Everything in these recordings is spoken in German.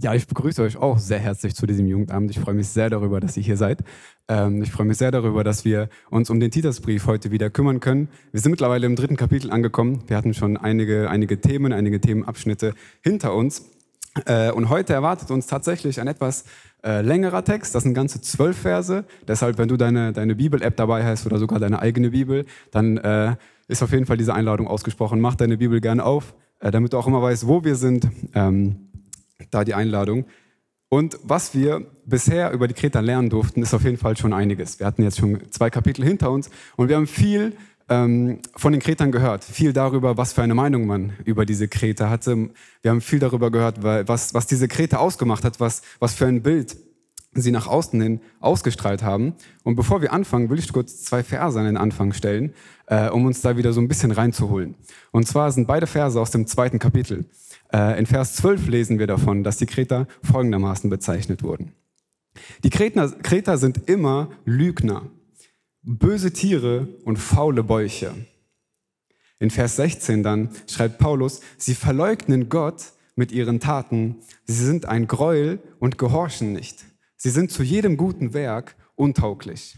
Ja, ich begrüße euch auch sehr herzlich zu diesem Jugendabend. Ich freue mich sehr darüber, dass ihr hier seid. Ähm, ich freue mich sehr darüber, dass wir uns um den Titusbrief heute wieder kümmern können. Wir sind mittlerweile im dritten Kapitel angekommen. Wir hatten schon einige, einige Themen, einige Themenabschnitte hinter uns. Äh, und heute erwartet uns tatsächlich ein etwas äh, längerer Text. Das sind ganze zwölf Verse. Deshalb, wenn du deine, deine Bibel-App dabei hast oder sogar deine eigene Bibel, dann äh, ist auf jeden Fall diese Einladung ausgesprochen. Mach deine Bibel gerne auf, damit du auch immer weißt, wo wir sind. Ähm, da die Einladung. Und was wir bisher über die Kreta lernen durften, ist auf jeden Fall schon einiges. Wir hatten jetzt schon zwei Kapitel hinter uns und wir haben viel ähm, von den Kretern gehört, viel darüber, was für eine Meinung man über diese Kreta hatte. Wir haben viel darüber gehört, was, was diese Kreta ausgemacht hat, was, was für ein Bild sie nach außen hin ausgestrahlt haben. Und bevor wir anfangen, will ich kurz zwei Verse an den Anfang stellen, äh, um uns da wieder so ein bisschen reinzuholen. Und zwar sind beide Verse aus dem zweiten Kapitel. Äh, in Vers 12 lesen wir davon, dass die Kreter folgendermaßen bezeichnet wurden. Die Kreter, Kreter sind immer Lügner, böse Tiere und faule Bäuche. In Vers 16 dann schreibt Paulus, sie verleugnen Gott mit ihren Taten, sie sind ein Gräuel und gehorchen nicht. Sie sind zu jedem guten Werk untauglich.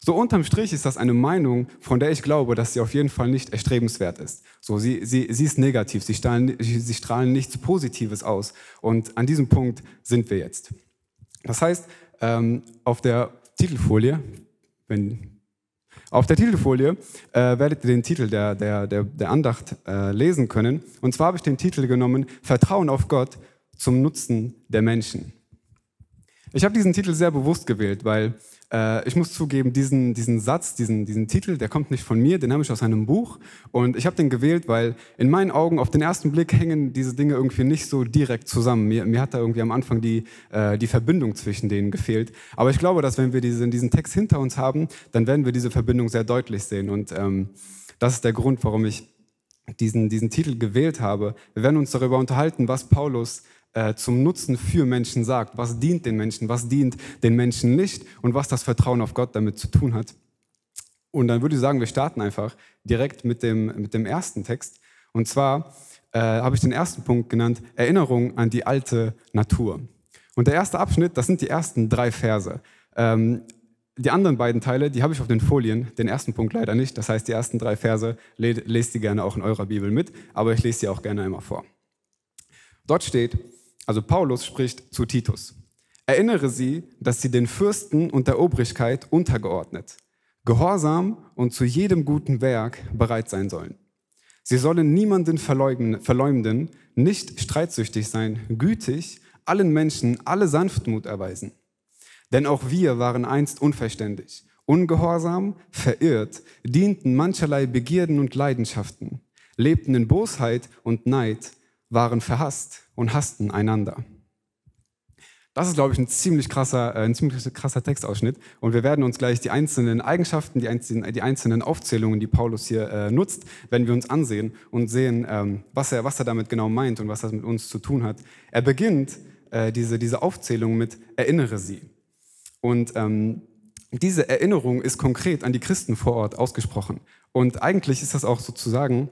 So unterm Strich ist das eine Meinung, von der ich glaube, dass sie auf jeden Fall nicht erstrebenswert ist. So, sie, sie, sie ist negativ, sie strahlen, sie strahlen nichts Positives aus. Und an diesem Punkt sind wir jetzt. Das heißt, ähm, auf der Titelfolie, wenn, auf der Titelfolie äh, werdet ihr den Titel der, der, der, der Andacht äh, lesen können. Und zwar habe ich den Titel genommen, Vertrauen auf Gott zum Nutzen der Menschen. Ich habe diesen Titel sehr bewusst gewählt, weil äh, ich muss zugeben, diesen, diesen Satz, diesen, diesen Titel, der kommt nicht von mir, den habe ich aus einem Buch. Und ich habe den gewählt, weil in meinen Augen auf den ersten Blick hängen diese Dinge irgendwie nicht so direkt zusammen. Mir, mir hat da irgendwie am Anfang die, äh, die Verbindung zwischen denen gefehlt. Aber ich glaube, dass wenn wir diesen, diesen Text hinter uns haben, dann werden wir diese Verbindung sehr deutlich sehen. Und ähm, das ist der Grund, warum ich diesen, diesen Titel gewählt habe. Wir werden uns darüber unterhalten, was Paulus äh, zum Nutzen für Menschen sagt. Was dient den Menschen, was dient den Menschen nicht und was das Vertrauen auf Gott damit zu tun hat. Und dann würde ich sagen, wir starten einfach direkt mit dem, mit dem ersten Text. Und zwar äh, habe ich den ersten Punkt genannt, Erinnerung an die alte Natur. Und der erste Abschnitt, das sind die ersten drei Verse. Ähm, die anderen beiden Teile, die habe ich auf den Folien, den ersten Punkt leider nicht. Das heißt, die ersten drei Verse lest ihr gerne auch in eurer Bibel mit, aber ich lese sie auch gerne einmal vor. Dort steht, also Paulus spricht zu Titus. Erinnere sie, dass sie den Fürsten und der Obrigkeit untergeordnet, gehorsam und zu jedem guten Werk bereit sein sollen. Sie sollen niemanden verleumden, nicht streitsüchtig sein, gütig, allen Menschen alle Sanftmut erweisen. Denn auch wir waren einst unverständig, ungehorsam, verirrt, dienten mancherlei Begierden und Leidenschaften, lebten in Bosheit und Neid, waren verhasst und hassten einander. Das ist, glaube ich, ein ziemlich krasser, äh, ein ziemlich krasser Textausschnitt. Und wir werden uns gleich die einzelnen Eigenschaften, die einzelnen, Aufzählungen, die Paulus hier äh, nutzt, werden wir uns ansehen und sehen, ähm, was, er, was er damit genau meint und was das mit uns zu tun hat. Er beginnt äh, diese, diese Aufzählung mit Erinnere sie. Und ähm, diese Erinnerung ist konkret an die Christen vor Ort ausgesprochen. Und eigentlich ist das auch sozusagen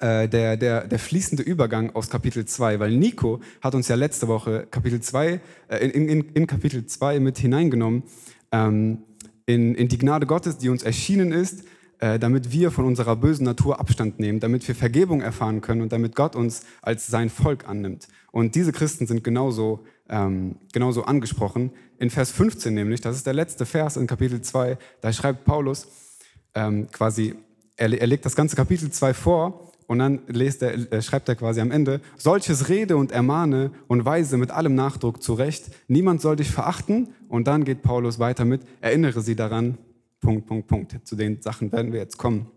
äh, der, der, der fließende Übergang aus Kapitel 2, weil Nico hat uns ja letzte Woche Kapitel 2, äh, in, in, in Kapitel 2 mit hineingenommen, ähm, in, in die Gnade Gottes, die uns erschienen ist, äh, damit wir von unserer bösen Natur Abstand nehmen, damit wir Vergebung erfahren können und damit Gott uns als sein Volk annimmt. Und diese Christen sind genauso, ähm, genauso angesprochen. In Vers 15 nämlich, das ist der letzte Vers in Kapitel 2, da schreibt Paulus ähm, quasi, er, er legt das ganze Kapitel 2 vor und dann er, äh, schreibt er quasi am Ende, solches rede und ermahne und weise mit allem Nachdruck zurecht. Niemand soll dich verachten. Und dann geht Paulus weiter mit, erinnere sie daran, Punkt, Punkt, Punkt. Zu den Sachen werden wir jetzt kommen.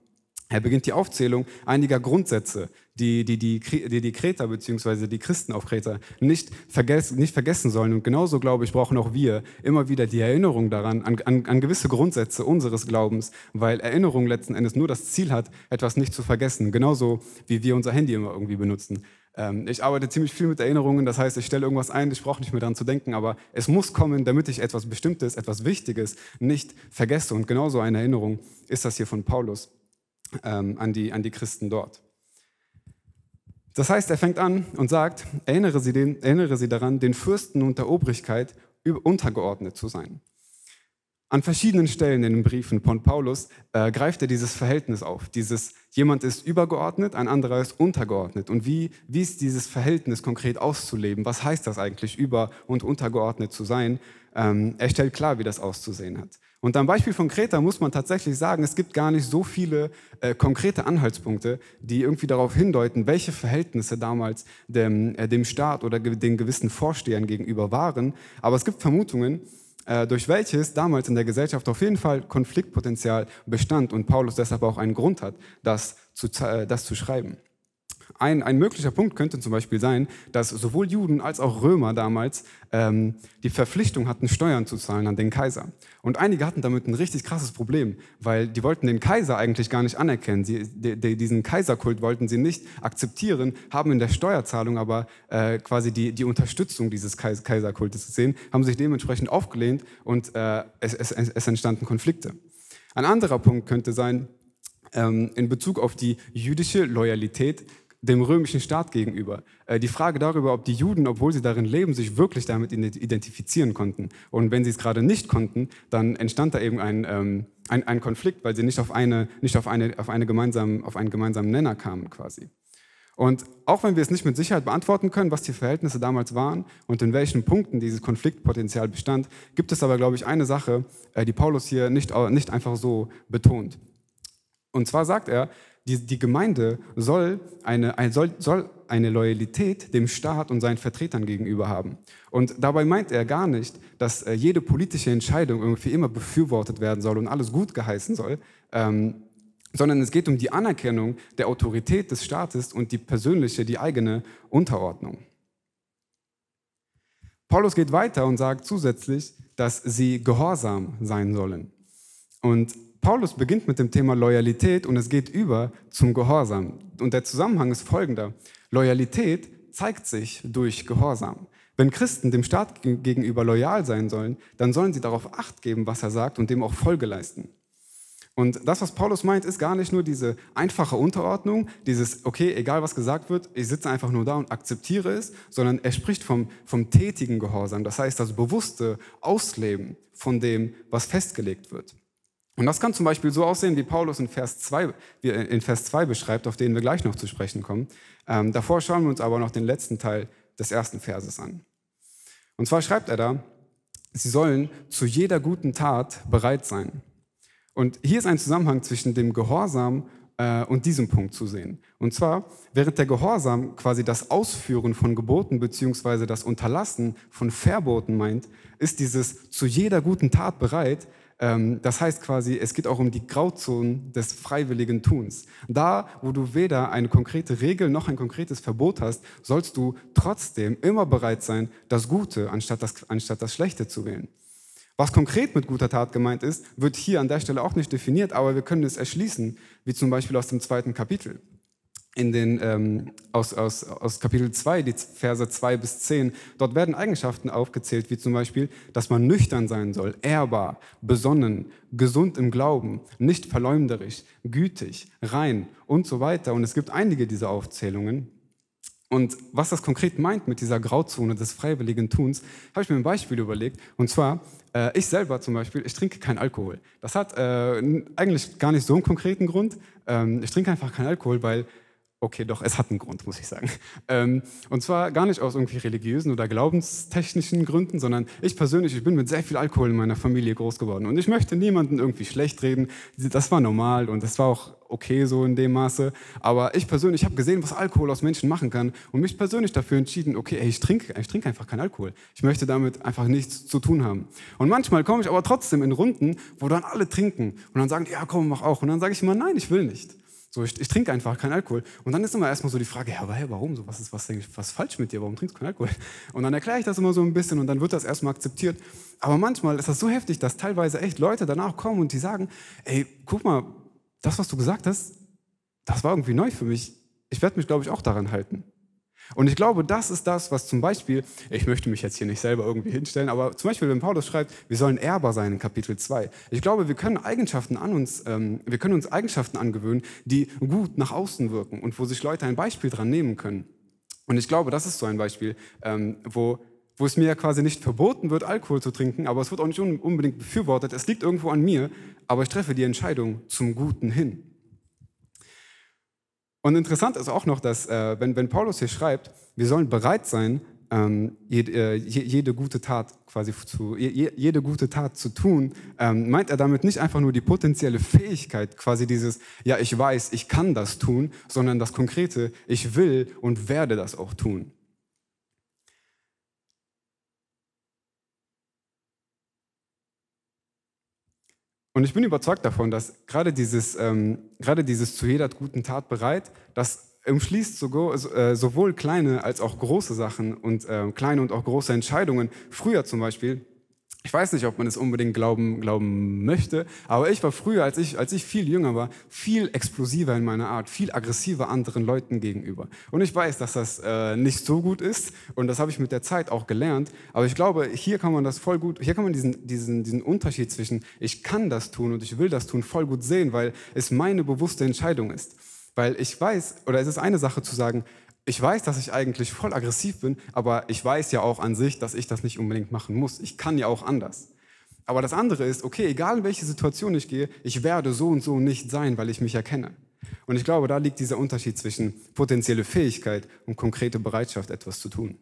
Er beginnt die Aufzählung einiger Grundsätze, die die, die, die, die Kreter bzw. die Christen auf Kreta nicht, vergessen, nicht vergessen sollen. Und genauso, glaube ich, brauchen auch wir immer wieder die Erinnerung daran, an, an, an gewisse Grundsätze unseres Glaubens, weil Erinnerung letzten Endes nur das Ziel hat, etwas nicht zu vergessen. Genauso wie wir unser Handy immer irgendwie benutzen. Ähm, ich arbeite ziemlich viel mit Erinnerungen, das heißt, ich stelle irgendwas ein, ich brauche nicht mehr daran zu denken, aber es muss kommen, damit ich etwas Bestimmtes, etwas Wichtiges nicht vergesse. Und genauso eine Erinnerung ist das hier von Paulus ähm, an, die, an die Christen dort. Das heißt, er fängt an und sagt, erinnere sie, den, erinnere sie daran, den Fürsten und der Obrigkeit untergeordnet zu sein. An verschiedenen Stellen in den Briefen von Paulus äh, greift er dieses Verhältnis auf. Dieses, jemand ist übergeordnet, ein anderer ist untergeordnet. Und wie, wie ist dieses Verhältnis konkret auszuleben? Was heißt das eigentlich, über- und untergeordnet zu sein? Ähm, er stellt klar, wie das auszusehen hat. Und am Beispiel von Kreta muss man tatsächlich sagen, es gibt gar nicht so viele äh, konkrete Anhaltspunkte, die irgendwie darauf hindeuten, welche Verhältnisse damals dem, äh, dem Staat oder den gewissen Vorstehern gegenüber waren. Aber es gibt Vermutungen, durch welches damals in der Gesellschaft auf jeden Fall Konfliktpotenzial bestand und Paulus deshalb auch einen Grund hat, das zu, äh, das zu schreiben. Ein, ein möglicher Punkt könnte zum Beispiel sein, dass sowohl Juden als auch Römer damals ähm, die Verpflichtung hatten, Steuern zu zahlen an den Kaiser. Und einige hatten damit ein richtig krasses Problem, weil die wollten den Kaiser eigentlich gar nicht anerkennen. Sie, de, de, diesen Kaiserkult wollten sie nicht akzeptieren, haben in der Steuerzahlung aber äh, quasi die, die Unterstützung dieses Kaiserkultes gesehen, haben sich dementsprechend aufgelehnt und äh, es, es, es entstanden Konflikte. Ein anderer Punkt könnte sein, ähm, in Bezug auf die jüdische Loyalität dem römischen Staat gegenüber. Äh, die Frage darüber, ob die Juden, obwohl sie darin leben, sich wirklich damit identifizieren konnten. Und wenn sie es gerade nicht konnten, dann entstand da eben ein, ähm, ein, ein Konflikt, weil sie nicht auf, eine, nicht auf, eine, auf, eine gemeinsam, auf einen gemeinsamen Nenner kamen quasi. Und auch wenn wir es nicht mit Sicherheit beantworten können, was die Verhältnisse damals waren und in welchen Punkten dieses Konfliktpotenzial bestand, gibt es aber, glaube ich, eine Sache, äh, die Paulus hier nicht, nicht einfach so betont. Und zwar sagt er, die, die Gemeinde soll eine, ein, soll, soll eine Loyalität dem Staat und seinen Vertretern gegenüber haben. Und dabei meint er gar nicht, dass äh, jede politische Entscheidung irgendwie immer befürwortet werden soll und alles gut geheißen soll, ähm, sondern es geht um die Anerkennung der Autorität des Staates und die persönliche, die eigene Unterordnung. Paulus geht weiter und sagt zusätzlich, dass sie gehorsam sein sollen. Und Paulus beginnt mit dem Thema Loyalität und es geht über zum Gehorsam. Und der Zusammenhang ist folgender. Loyalität zeigt sich durch Gehorsam. Wenn Christen dem Staat gegenüber loyal sein sollen, dann sollen sie darauf acht geben, was er sagt und dem auch Folge leisten. Und das, was Paulus meint, ist gar nicht nur diese einfache Unterordnung, dieses, okay, egal was gesagt wird, ich sitze einfach nur da und akzeptiere es, sondern er spricht vom, vom tätigen Gehorsam, das heißt das bewusste Ausleben von dem, was festgelegt wird. Und das kann zum Beispiel so aussehen, wie Paulus in Vers 2, in Vers 2 beschreibt, auf den wir gleich noch zu sprechen kommen. Ähm, davor schauen wir uns aber noch den letzten Teil des ersten Verses an. Und zwar schreibt er da, sie sollen zu jeder guten Tat bereit sein. Und hier ist ein Zusammenhang zwischen dem Gehorsam äh, und diesem Punkt zu sehen. Und zwar, während der Gehorsam quasi das Ausführen von Geboten beziehungsweise das Unterlassen von Verboten meint, ist dieses zu jeder guten Tat bereit das heißt quasi, es geht auch um die Grauzonen des freiwilligen Tuns. Da, wo du weder eine konkrete Regel noch ein konkretes Verbot hast, sollst du trotzdem immer bereit sein, das Gute anstatt das, anstatt das Schlechte zu wählen. Was konkret mit guter Tat gemeint ist, wird hier an der Stelle auch nicht definiert, aber wir können es erschließen, wie zum Beispiel aus dem zweiten Kapitel in den, ähm, aus, aus, aus Kapitel 2, die Verse 2 bis 10, dort werden Eigenschaften aufgezählt, wie zum Beispiel, dass man nüchtern sein soll, ehrbar, besonnen, gesund im Glauben, nicht verleumderisch, gütig, rein und so weiter. Und es gibt einige dieser Aufzählungen. Und was das konkret meint mit dieser Grauzone des freiwilligen Tuns, habe ich mir ein Beispiel überlegt. Und zwar, äh, ich selber zum Beispiel, ich trinke keinen Alkohol. Das hat äh, eigentlich gar nicht so einen konkreten Grund. Ähm, ich trinke einfach keinen Alkohol, weil Okay, doch, es hat einen Grund, muss ich sagen. Ähm, und zwar gar nicht aus irgendwie religiösen oder glaubenstechnischen Gründen, sondern ich persönlich, ich bin mit sehr viel Alkohol in meiner Familie groß geworden. Und ich möchte niemanden irgendwie schlecht reden. Das war normal und das war auch okay so in dem Maße. Aber ich persönlich habe gesehen, was Alkohol aus Menschen machen kann und mich persönlich dafür entschieden, okay, ey, ich trinke ich trink einfach keinen Alkohol. Ich möchte damit einfach nichts zu tun haben. Und manchmal komme ich aber trotzdem in Runden, wo dann alle trinken und dann sagen die, ja komm, mach auch. Und dann sage ich immer, nein, ich will nicht. So, ich, ich, trinke einfach keinen Alkohol. Und dann ist immer erstmal so die Frage, ja, warum so? Was ist was, was falsch mit dir? Warum trinkst du keinen Alkohol? Und dann erkläre ich das immer so ein bisschen und dann wird das erstmal akzeptiert. Aber manchmal ist das so heftig, dass teilweise echt Leute danach kommen und die sagen, ey, guck mal, das, was du gesagt hast, das war irgendwie neu für mich. Ich werde mich, glaube ich, auch daran halten. Und ich glaube, das ist das, was zum Beispiel, ich möchte mich jetzt hier nicht selber irgendwie hinstellen, aber zum Beispiel, wenn Paulus schreibt, wir sollen Erber sein in Kapitel 2. Ich glaube, wir können Eigenschaften an uns, ähm, wir können uns Eigenschaften angewöhnen, die gut nach außen wirken und wo sich Leute ein Beispiel dran nehmen können. Und ich glaube, das ist so ein Beispiel, ähm, wo, wo es mir quasi nicht verboten wird, Alkohol zu trinken, aber es wird auch nicht unbedingt befürwortet. Es liegt irgendwo an mir, aber ich treffe die Entscheidung zum Guten hin. Und interessant ist auch noch, dass äh, wenn, wenn Paulus hier schreibt, wir sollen bereit sein, ähm, jede, äh, jede, gute Tat quasi zu, jede gute Tat zu tun, ähm, meint er damit nicht einfach nur die potenzielle Fähigkeit, quasi dieses, ja, ich weiß, ich kann das tun, sondern das konkrete, ich will und werde das auch tun. Und ich bin überzeugt davon, dass gerade dieses, ähm, gerade dieses zu jeder guten Tat bereit, das umschließt äh, sowohl kleine als auch große Sachen und äh, kleine und auch große Entscheidungen. Früher zum Beispiel ich weiß nicht, ob man es unbedingt glauben, glauben möchte, aber ich war früher, als ich, als ich viel jünger war, viel explosiver in meiner Art, viel aggressiver anderen Leuten gegenüber. Und ich weiß, dass das äh, nicht so gut ist und das habe ich mit der Zeit auch gelernt. Aber ich glaube, hier kann man das voll gut, hier kann man diesen, diesen, diesen Unterschied zwischen ich kann das tun und ich will das tun voll gut sehen, weil es meine bewusste Entscheidung ist. Weil ich weiß, oder es ist eine Sache zu sagen, ich weiß, dass ich eigentlich voll aggressiv bin, aber ich weiß ja auch an sich, dass ich das nicht unbedingt machen muss. Ich kann ja auch anders. Aber das andere ist, okay, egal in welche Situation ich gehe, ich werde so und so nicht sein, weil ich mich erkenne. Und ich glaube, da liegt dieser Unterschied zwischen potenzielle Fähigkeit und konkrete Bereitschaft, etwas zu tun.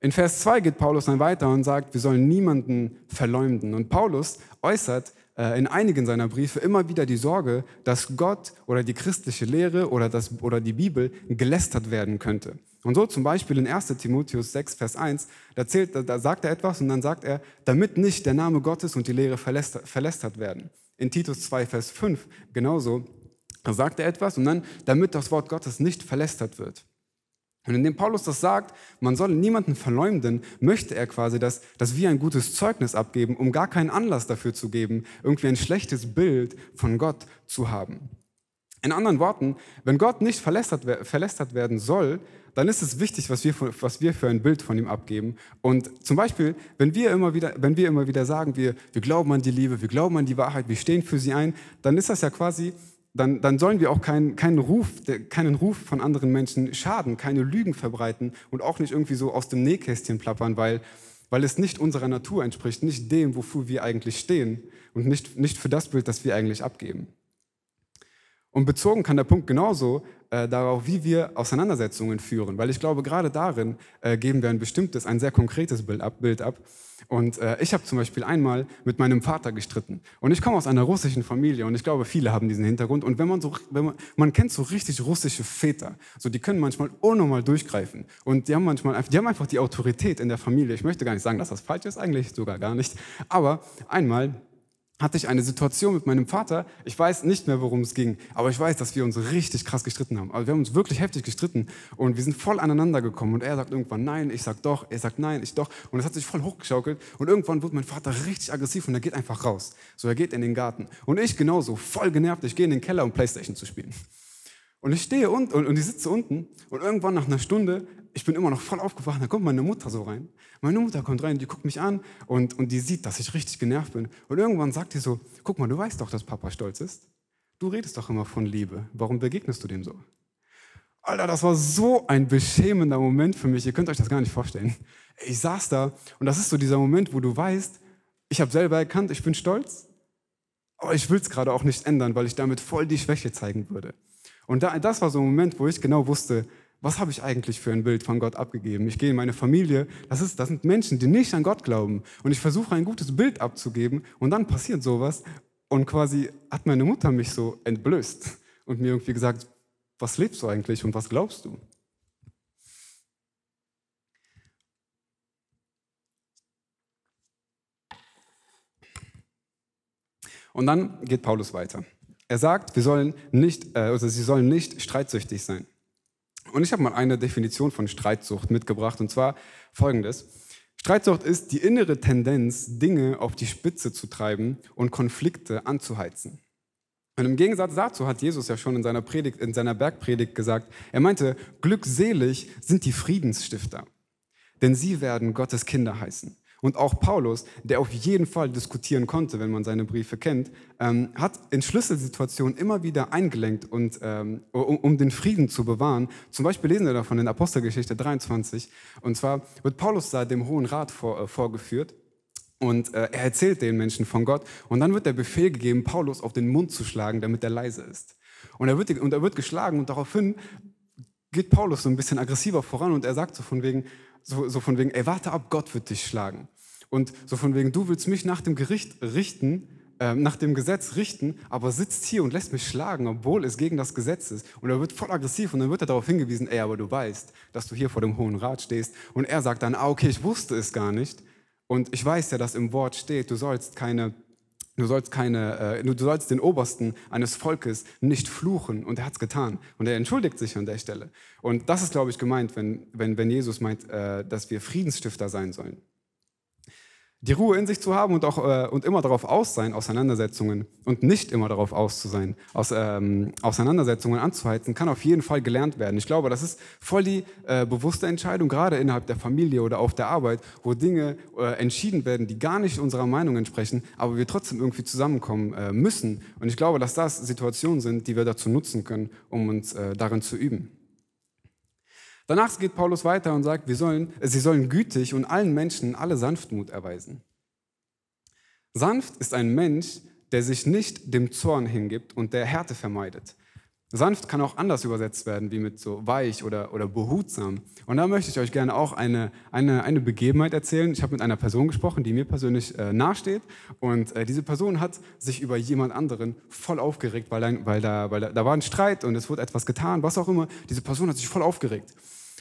In Vers 2 geht Paulus dann weiter und sagt, wir sollen niemanden verleumden. Und Paulus äußert in einigen seiner Briefe immer wieder die Sorge, dass Gott oder die christliche Lehre oder, das, oder die Bibel gelästert werden könnte. Und so zum Beispiel in 1 Timotheus 6, Vers 1, da, zählt, da sagt er etwas und dann sagt er, damit nicht der Name Gottes und die Lehre verlästert, verlästert werden. In Titus 2, Vers 5 genauso, sagt er etwas und dann, damit das Wort Gottes nicht verlästert wird. Und indem Paulus das sagt, man soll niemanden verleumden, möchte er quasi, dass, dass wir ein gutes Zeugnis abgeben, um gar keinen Anlass dafür zu geben, irgendwie ein schlechtes Bild von Gott zu haben. In anderen Worten, wenn Gott nicht verlästert, verlästert werden soll, dann ist es wichtig, was wir, was wir für ein Bild von ihm abgeben. Und zum Beispiel, wenn wir immer wieder, wenn wir immer wieder sagen, wir, wir glauben an die Liebe, wir glauben an die Wahrheit, wir stehen für sie ein, dann ist das ja quasi dann, dann sollen wir auch keinen, keinen, Ruf, keinen Ruf von anderen Menschen schaden, keine Lügen verbreiten und auch nicht irgendwie so aus dem Nähkästchen plappern, weil, weil es nicht unserer Natur entspricht, nicht dem, wofür wir eigentlich stehen und nicht, nicht für das Bild, das wir eigentlich abgeben. Und bezogen kann der Punkt genauso äh, darauf, wie wir Auseinandersetzungen führen, weil ich glaube, gerade darin äh, geben wir ein bestimmtes, ein sehr konkretes Bild ab. Bild ab. Und äh, ich habe zum Beispiel einmal mit meinem Vater gestritten. Und ich komme aus einer russischen Familie und ich glaube, viele haben diesen Hintergrund. Und wenn man so, wenn man, man kennt so richtig russische Väter, so die können manchmal unnormal durchgreifen. Und die haben manchmal, die haben einfach die Autorität in der Familie. Ich möchte gar nicht sagen, dass das falsch ist, eigentlich sogar gar nicht. Aber einmal hatte ich eine Situation mit meinem Vater. Ich weiß nicht mehr, worum es ging, aber ich weiß, dass wir uns richtig krass gestritten haben. Also wir haben uns wirklich heftig gestritten und wir sind voll aneinander gekommen. Und er sagt irgendwann nein, ich sag doch, er sagt nein, ich doch. Und es hat sich voll hochgeschaukelt. Und irgendwann wird mein Vater richtig aggressiv und er geht einfach raus. So, er geht in den Garten. Und ich genauso, voll genervt. Ich gehe in den Keller, um Playstation zu spielen. Und ich stehe unten und, und ich sitze unten und irgendwann nach einer Stunde ich bin immer noch voll aufgewacht, da kommt meine Mutter so rein. Meine Mutter kommt rein, die guckt mich an und, und die sieht, dass ich richtig genervt bin. Und irgendwann sagt die so, guck mal, du weißt doch, dass Papa stolz ist. Du redest doch immer von Liebe. Warum begegnest du dem so? Alter, das war so ein beschämender Moment für mich. Ihr könnt euch das gar nicht vorstellen. Ich saß da und das ist so dieser Moment, wo du weißt, ich habe selber erkannt, ich bin stolz, aber ich will es gerade auch nicht ändern, weil ich damit voll die Schwäche zeigen würde. Und da, das war so ein Moment, wo ich genau wusste, was habe ich eigentlich für ein Bild von Gott abgegeben? Ich gehe in meine Familie, das, ist, das sind Menschen, die nicht an Gott glauben. Und ich versuche ein gutes Bild abzugeben und dann passiert sowas und quasi hat meine Mutter mich so entblößt und mir irgendwie gesagt, was lebst du eigentlich und was glaubst du? Und dann geht Paulus weiter. Er sagt, wir sollen nicht, äh, also sie sollen nicht streitsüchtig sein. Und ich habe mal eine Definition von Streitsucht mitgebracht, und zwar folgendes. Streitsucht ist die innere Tendenz, Dinge auf die Spitze zu treiben und Konflikte anzuheizen. Und im Gegensatz dazu hat Jesus ja schon in seiner, Predigt, in seiner Bergpredigt gesagt, er meinte, glückselig sind die Friedensstifter, denn sie werden Gottes Kinder heißen. Und auch Paulus, der auf jeden Fall diskutieren konnte, wenn man seine Briefe kennt, ähm, hat in Schlüsselsituationen immer wieder eingelenkt, und, ähm, um, um, den Frieden zu bewahren. Zum Beispiel lesen wir davon in Apostelgeschichte 23. Und zwar wird Paulus da dem Hohen Rat vor, äh, vorgeführt. Und äh, er erzählt den Menschen von Gott. Und dann wird der Befehl gegeben, Paulus auf den Mund zu schlagen, damit er leise ist. Und er wird, und er wird geschlagen und daraufhin geht Paulus so ein bisschen aggressiver voran und er sagt so von wegen, so, so von wegen, ey, warte ab, Gott wird dich schlagen. Und so von wegen, du willst mich nach dem Gericht richten, äh, nach dem Gesetz richten, aber sitzt hier und lässt mich schlagen, obwohl es gegen das Gesetz ist. Und er wird voll aggressiv und dann wird er darauf hingewiesen, ey, aber du weißt, dass du hier vor dem Hohen Rat stehst. Und er sagt dann, ah, okay, ich wusste es gar nicht. Und ich weiß ja, dass im Wort steht, du sollst keine Du sollst, keine, äh, du sollst den Obersten eines Volkes nicht fluchen. Und er hat es getan. Und er entschuldigt sich an der Stelle. Und das ist, glaube ich, gemeint, wenn, wenn, wenn Jesus meint, äh, dass wir Friedensstifter sein sollen die Ruhe in sich zu haben und auch äh, und immer darauf aus sein, Auseinandersetzungen und nicht immer darauf aus zu sein, aus, ähm, Auseinandersetzungen anzuheizen, kann auf jeden Fall gelernt werden. Ich glaube, das ist voll die äh, bewusste Entscheidung, gerade innerhalb der Familie oder auf der Arbeit, wo Dinge äh, entschieden werden, die gar nicht unserer Meinung entsprechen, aber wir trotzdem irgendwie zusammenkommen äh, müssen. Und ich glaube, dass das Situationen sind, die wir dazu nutzen können, um uns äh, darin zu üben. Danach geht Paulus weiter und sagt, wir sollen, sie sollen gütig und allen Menschen alle Sanftmut erweisen. Sanft ist ein Mensch, der sich nicht dem Zorn hingibt und der Härte vermeidet. Sanft kann auch anders übersetzt werden, wie mit so weich oder, oder behutsam. Und da möchte ich euch gerne auch eine, eine, eine Begebenheit erzählen. Ich habe mit einer Person gesprochen, die mir persönlich äh, nahesteht. Und äh, diese Person hat sich über jemand anderen voll aufgeregt, weil, ein, weil, da, weil da, da war ein Streit und es wurde etwas getan, was auch immer. Diese Person hat sich voll aufgeregt.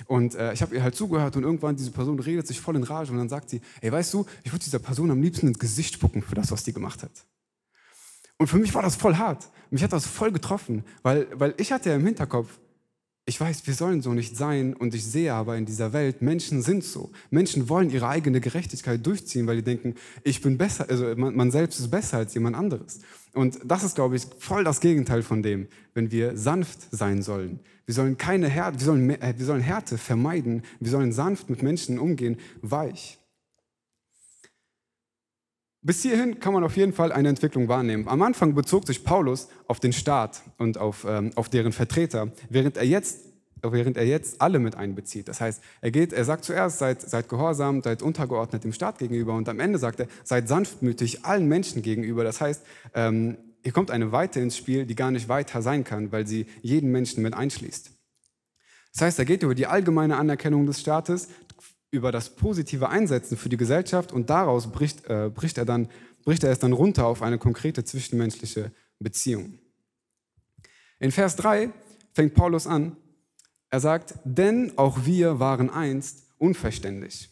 Und äh, ich habe ihr halt zugehört und irgendwann diese Person redet sich voll in Rage und dann sagt sie, ey, weißt du, ich würde dieser Person am liebsten ins Gesicht spucken für das, was die gemacht hat. Und für mich war das voll hart. Mich hat das voll getroffen, weil, weil ich hatte ja im Hinterkopf, ich weiß, wir sollen so nicht sein und ich sehe aber in dieser Welt, Menschen sind so. Menschen wollen ihre eigene Gerechtigkeit durchziehen, weil die denken, ich bin besser, also man, man selbst ist besser als jemand anderes. Und das ist, glaube ich, voll das Gegenteil von dem, wenn wir sanft sein sollen. Wir sollen keine Härte, wir sollen, äh, wir sollen Härte vermeiden. Wir sollen sanft mit Menschen umgehen, weich. Bis hierhin kann man auf jeden Fall eine Entwicklung wahrnehmen. Am Anfang bezog sich Paulus auf den Staat und auf, ähm, auf deren Vertreter, während er jetzt während er jetzt alle mit einbezieht. Das heißt, er geht, er sagt zuerst, seid, seid gehorsam, seid untergeordnet dem Staat gegenüber und am Ende sagt er, seid sanftmütig allen Menschen gegenüber. Das heißt, ähm, hier kommt eine Weite ins Spiel, die gar nicht weiter sein kann, weil sie jeden Menschen mit einschließt. Das heißt, er geht über die allgemeine Anerkennung des Staates, über das positive Einsetzen für die Gesellschaft und daraus bricht, äh, bricht, er dann, bricht er es dann runter auf eine konkrete zwischenmenschliche Beziehung. In Vers 3 fängt Paulus an, er sagt, denn auch wir waren einst unverständlich.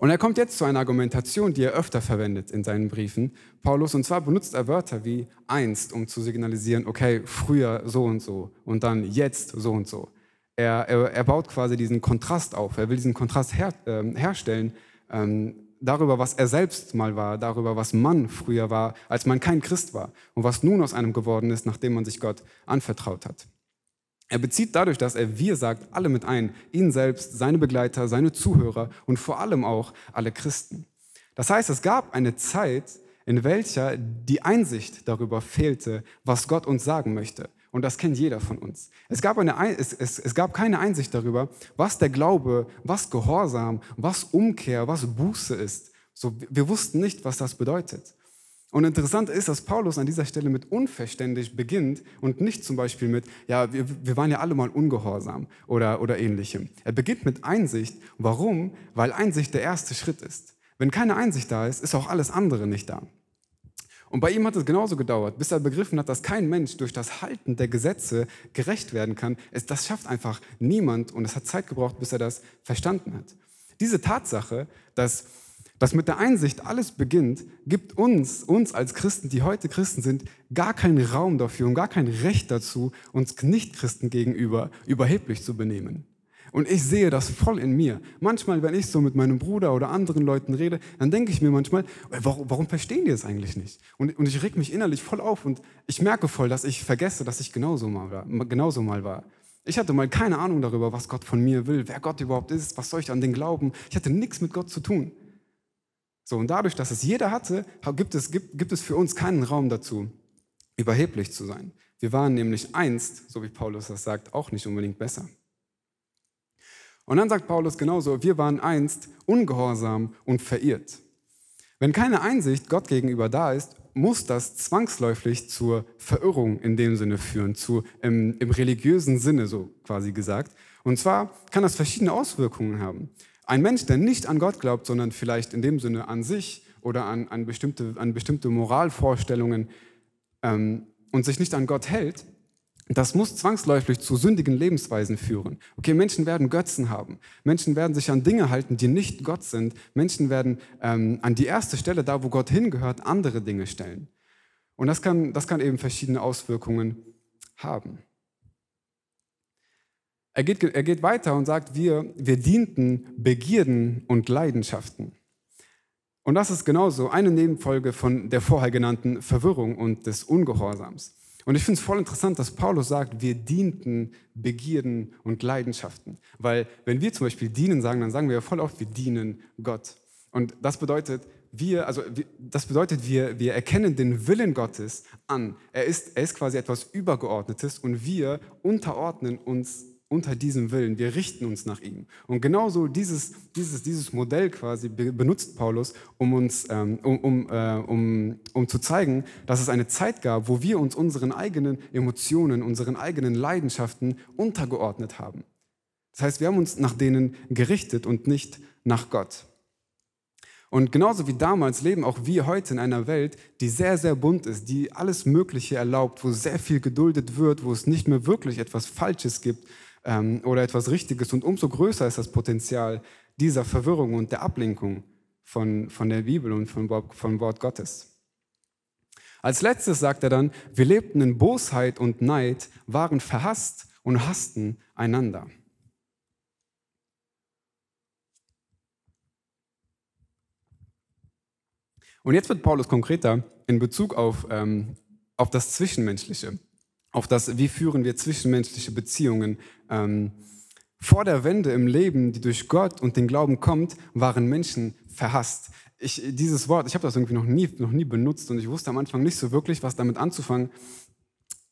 Und er kommt jetzt zu einer Argumentation, die er öfter verwendet in seinen Briefen, Paulus. Und zwar benutzt er Wörter wie einst, um zu signalisieren, okay, früher so und so und dann jetzt so und so. Er, er, er baut quasi diesen Kontrast auf. Er will diesen Kontrast her, äh, herstellen ähm, darüber, was er selbst mal war, darüber, was man früher war, als man kein Christ war und was nun aus einem geworden ist, nachdem man sich Gott anvertraut hat. Er bezieht dadurch, dass er wir sagt, alle mit ein, ihn selbst, seine Begleiter, seine Zuhörer und vor allem auch alle Christen. Das heißt, es gab eine Zeit, in welcher die Einsicht darüber fehlte, was Gott uns sagen möchte. Und das kennt jeder von uns. Es gab, eine, es, es, es gab keine Einsicht darüber, was der Glaube, was Gehorsam, was Umkehr, was Buße ist. So, wir wussten nicht, was das bedeutet. Und interessant ist, dass Paulus an dieser Stelle mit unverständlich beginnt und nicht zum Beispiel mit, ja, wir, wir waren ja alle mal ungehorsam oder, oder ähnlichem. Er beginnt mit Einsicht. Warum? Weil Einsicht der erste Schritt ist. Wenn keine Einsicht da ist, ist auch alles andere nicht da. Und bei ihm hat es genauso gedauert, bis er begriffen hat, dass kein Mensch durch das Halten der Gesetze gerecht werden kann. das schafft einfach niemand und es hat Zeit gebraucht, bis er das verstanden hat. Diese Tatsache, dass dass mit der Einsicht alles beginnt, gibt uns, uns als Christen, die heute Christen sind, gar keinen Raum dafür und gar kein Recht dazu, uns Nicht-Christen gegenüber überheblich zu benehmen. Und ich sehe das voll in mir. Manchmal, wenn ich so mit meinem Bruder oder anderen Leuten rede, dann denke ich mir manchmal, warum, warum verstehen die das eigentlich nicht? Und, und ich reg mich innerlich voll auf und ich merke voll, dass ich vergesse, dass ich genauso mal war. Genauso mal war. Ich hatte mal keine Ahnung darüber, was Gott von mir will, wer Gott überhaupt ist, was soll ich an den glauben. Ich hatte nichts mit Gott zu tun. So, und dadurch, dass es jeder hatte, gibt es, gibt, gibt es für uns keinen Raum dazu, überheblich zu sein. Wir waren nämlich einst, so wie Paulus das sagt, auch nicht unbedingt besser. Und dann sagt Paulus genauso, wir waren einst ungehorsam und verirrt. Wenn keine Einsicht Gott gegenüber da ist, muss das zwangsläufig zur Verirrung in dem Sinne führen, zu, im, im religiösen Sinne so quasi gesagt. Und zwar kann das verschiedene Auswirkungen haben. Ein Mensch, der nicht an Gott glaubt, sondern vielleicht in dem Sinne an sich oder an, an, bestimmte, an bestimmte Moralvorstellungen ähm, und sich nicht an Gott hält, das muss zwangsläufig zu sündigen Lebensweisen führen. Okay, Menschen werden Götzen haben. Menschen werden sich an Dinge halten, die nicht Gott sind. Menschen werden ähm, an die erste Stelle, da wo Gott hingehört, andere Dinge stellen. Und das kann, das kann eben verschiedene Auswirkungen haben. Er geht, er geht weiter und sagt, wir, wir dienten Begierden und Leidenschaften. Und das ist genauso eine Nebenfolge von der vorher genannten Verwirrung und des Ungehorsams. Und ich finde es voll interessant, dass Paulus sagt, wir dienten Begierden und Leidenschaften. Weil wenn wir zum Beispiel dienen sagen, dann sagen wir ja voll oft, wir dienen Gott. Und das bedeutet, wir, also das bedeutet, wir, wir erkennen den Willen Gottes an. Er ist, er ist quasi etwas Übergeordnetes und wir unterordnen uns unter diesem Willen. Wir richten uns nach ihm. Und genauso dieses, dieses, dieses Modell quasi benutzt Paulus, um uns, ähm, um, um, äh, um, um zu zeigen, dass es eine Zeit gab, wo wir uns unseren eigenen Emotionen, unseren eigenen Leidenschaften untergeordnet haben. Das heißt, wir haben uns nach denen gerichtet und nicht nach Gott. Und genauso wie damals leben auch wir heute in einer Welt, die sehr, sehr bunt ist, die alles Mögliche erlaubt, wo sehr viel geduldet wird, wo es nicht mehr wirklich etwas Falsches gibt, ähm, oder etwas Richtiges. Und umso größer ist das Potenzial dieser Verwirrung und der Ablenkung von, von der Bibel und vom, vom Wort Gottes. Als letztes sagt er dann, wir lebten in Bosheit und Neid, waren verhasst und hassten einander. Und jetzt wird Paulus konkreter in Bezug auf, ähm, auf das Zwischenmenschliche auf das, wie führen wir zwischenmenschliche Beziehungen. Ähm, vor der Wende im Leben, die durch Gott und den Glauben kommt, waren Menschen verhasst. Ich, dieses Wort, ich habe das irgendwie noch nie, noch nie benutzt und ich wusste am Anfang nicht so wirklich, was damit anzufangen.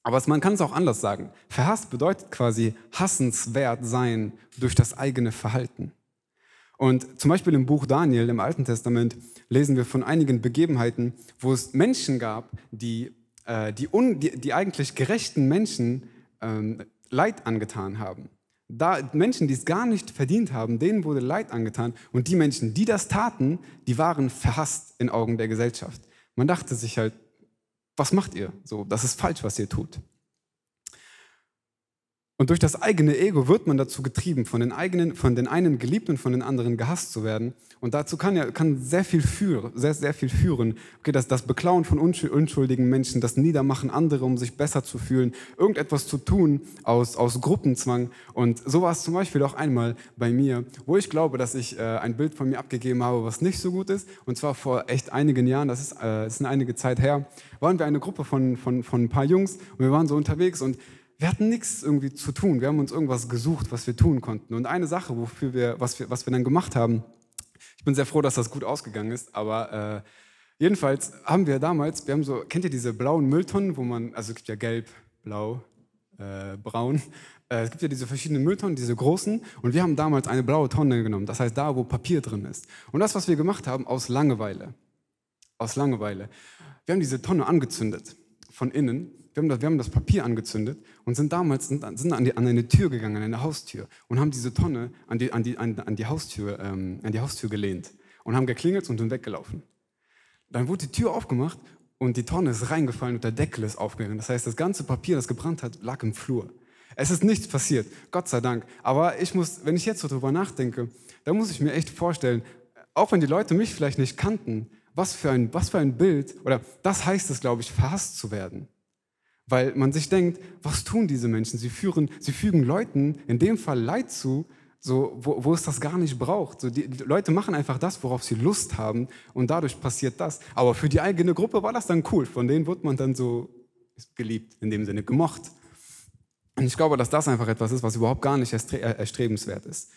Aber man kann es auch anders sagen. Verhasst bedeutet quasi hassenswert sein durch das eigene Verhalten. Und zum Beispiel im Buch Daniel im Alten Testament lesen wir von einigen Begebenheiten, wo es Menschen gab, die äh, die, un, die, die, eigentlich gerechten Menschen ähm, Leid angetan haben. Da, Menschen, die es gar nicht verdient haben, denen wurde Leid angetan. Und die Menschen, die das taten, die waren verhasst in Augen der Gesellschaft. Man dachte sich halt, was macht ihr? So, das ist falsch, was ihr tut. Und durch das eigene Ego wird man dazu getrieben, von den, eigenen, von den einen geliebt und von den anderen gehasst zu werden. Und dazu kann, ja, kann sehr, viel führen, sehr, sehr viel führen. Okay, das, das Beklauen von unschuldigen Menschen, das Niedermachen anderer, um sich besser zu fühlen, irgendetwas zu tun aus, aus Gruppenzwang. Und so war es zum Beispiel auch einmal bei mir, wo ich glaube, dass ich äh, ein Bild von mir abgegeben habe, was nicht so gut ist. Und zwar vor echt einigen Jahren, das ist, äh, ist eine einige Zeit her, waren wir eine Gruppe von, von, von ein paar Jungs und wir waren so unterwegs und wir hatten nichts irgendwie zu tun. Wir haben uns irgendwas gesucht, was wir tun konnten. Und eine Sache, wofür wir, was wir, was wir dann gemacht haben, ich bin sehr froh, dass das gut ausgegangen ist, aber äh, jedenfalls haben wir damals, wir haben so, kennt ihr diese blauen Mülltonnen, wo man, also es gibt ja gelb, blau, äh, braun, äh, es gibt ja diese verschiedenen Mülltonnen, diese großen, und wir haben damals eine blaue Tonne genommen, das heißt da, wo Papier drin ist. Und das, was wir gemacht haben, aus Langeweile, aus Langeweile, wir haben diese Tonne angezündet von innen wir haben, das, wir haben das Papier angezündet und sind damals sind, sind an, die, an, eine Tür gegangen, an eine Haustür und haben diese Tonne an die, an die, an, an die, Haustür, ähm, an die Haustür gelehnt und haben geklingelt und sind weggelaufen. Dann wurde die Tür aufgemacht und die Tonne ist reingefallen und der Deckel ist aufgegangen. Das heißt, das ganze Papier, das gebrannt hat, lag im Flur. Es ist nichts passiert, Gott sei Dank. Aber ich muss, wenn ich jetzt so drüber nachdenke, da muss ich mir echt vorstellen, auch wenn die Leute mich vielleicht nicht kannten, was für ein, was für ein Bild, oder das heißt es, glaube ich, verhasst zu werden. Weil man sich denkt, was tun diese Menschen? Sie, führen, sie fügen Leuten in dem Fall Leid zu, so, wo, wo es das gar nicht braucht. So, die, Leute machen einfach das, worauf sie Lust haben und dadurch passiert das. Aber für die eigene Gruppe war das dann cool. Von denen wird man dann so geliebt, in dem Sinne gemocht. Und ich glaube, dass das einfach etwas ist, was überhaupt gar nicht äh, erstrebenswert ist.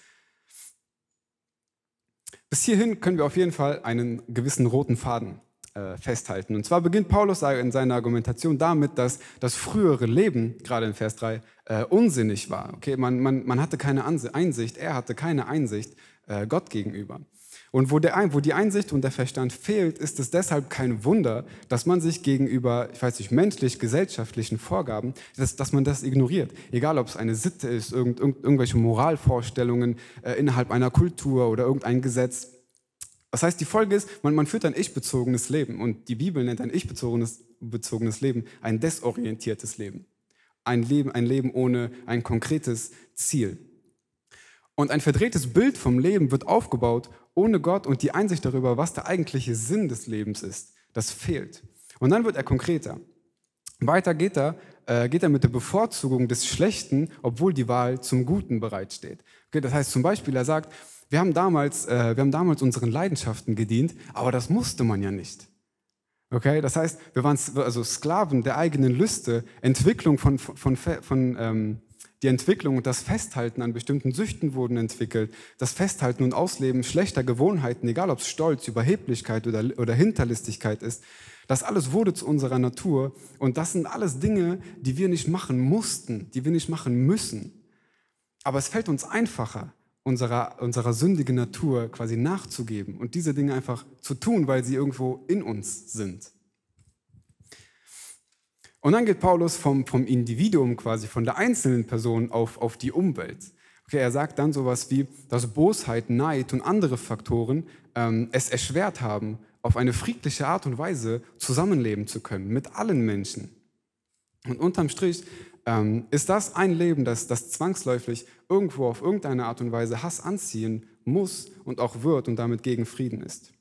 Bis hierhin können wir auf jeden Fall einen gewissen roten Faden äh, festhalten. Und zwar beginnt Paulus in seiner Argumentation damit, dass das frühere Leben, gerade in Vers 3, äh, unsinnig war. Okay, man, man, man hatte keine Einsicht, er hatte keine Einsicht äh, Gott gegenüber. Und wo, der, wo die Einsicht und der Verstand fehlt, ist es deshalb kein Wunder, dass man sich gegenüber, ich weiß nicht, menschlich-gesellschaftlichen Vorgaben, dass, dass man das ignoriert. Egal, ob es eine Sitte ist, irgend, irgendwelche Moralvorstellungen äh, innerhalb einer Kultur oder irgendein Gesetz. Das heißt, die Folge ist, man, man führt ein ich-bezogenes Leben und die Bibel nennt ein ich-bezogenes bezogenes Leben ein desorientiertes Leben. Ein Leben, ein Leben ohne ein konkretes Ziel. Und ein verdrehtes Bild vom Leben wird aufgebaut ohne Gott und die Einsicht darüber, was der eigentliche Sinn des Lebens ist. Das fehlt. Und dann wird er konkreter. Weiter geht er, äh, geht er mit der Bevorzugung des Schlechten, obwohl die Wahl zum Guten bereitsteht. Okay, das heißt zum Beispiel, er sagt, wir haben, damals, äh, wir haben damals unseren Leidenschaften gedient, aber das musste man ja nicht. Okay, das heißt, wir waren also Sklaven der eigenen Lüste, Entwicklung von, von, von, von ähm, die Entwicklung und das Festhalten an bestimmten Süchten wurden entwickelt. Das Festhalten und Ausleben schlechter Gewohnheiten, egal ob es Stolz, Überheblichkeit oder, oder Hinterlistigkeit ist, das alles wurde zu unserer Natur. Und das sind alles Dinge, die wir nicht machen mussten, die wir nicht machen müssen. Aber es fällt uns einfacher, unserer, unserer sündigen Natur quasi nachzugeben und diese Dinge einfach zu tun, weil sie irgendwo in uns sind. Und dann geht Paulus vom, vom Individuum quasi, von der einzelnen Person auf, auf die Umwelt. Okay, er sagt dann sowas wie, dass Bosheit, Neid und andere Faktoren ähm, es erschwert haben, auf eine friedliche Art und Weise zusammenleben zu können mit allen Menschen. Und unterm Strich ähm, ist das ein Leben, das, das zwangsläufig irgendwo auf irgendeine Art und Weise Hass anziehen muss und auch wird und damit gegen Frieden ist.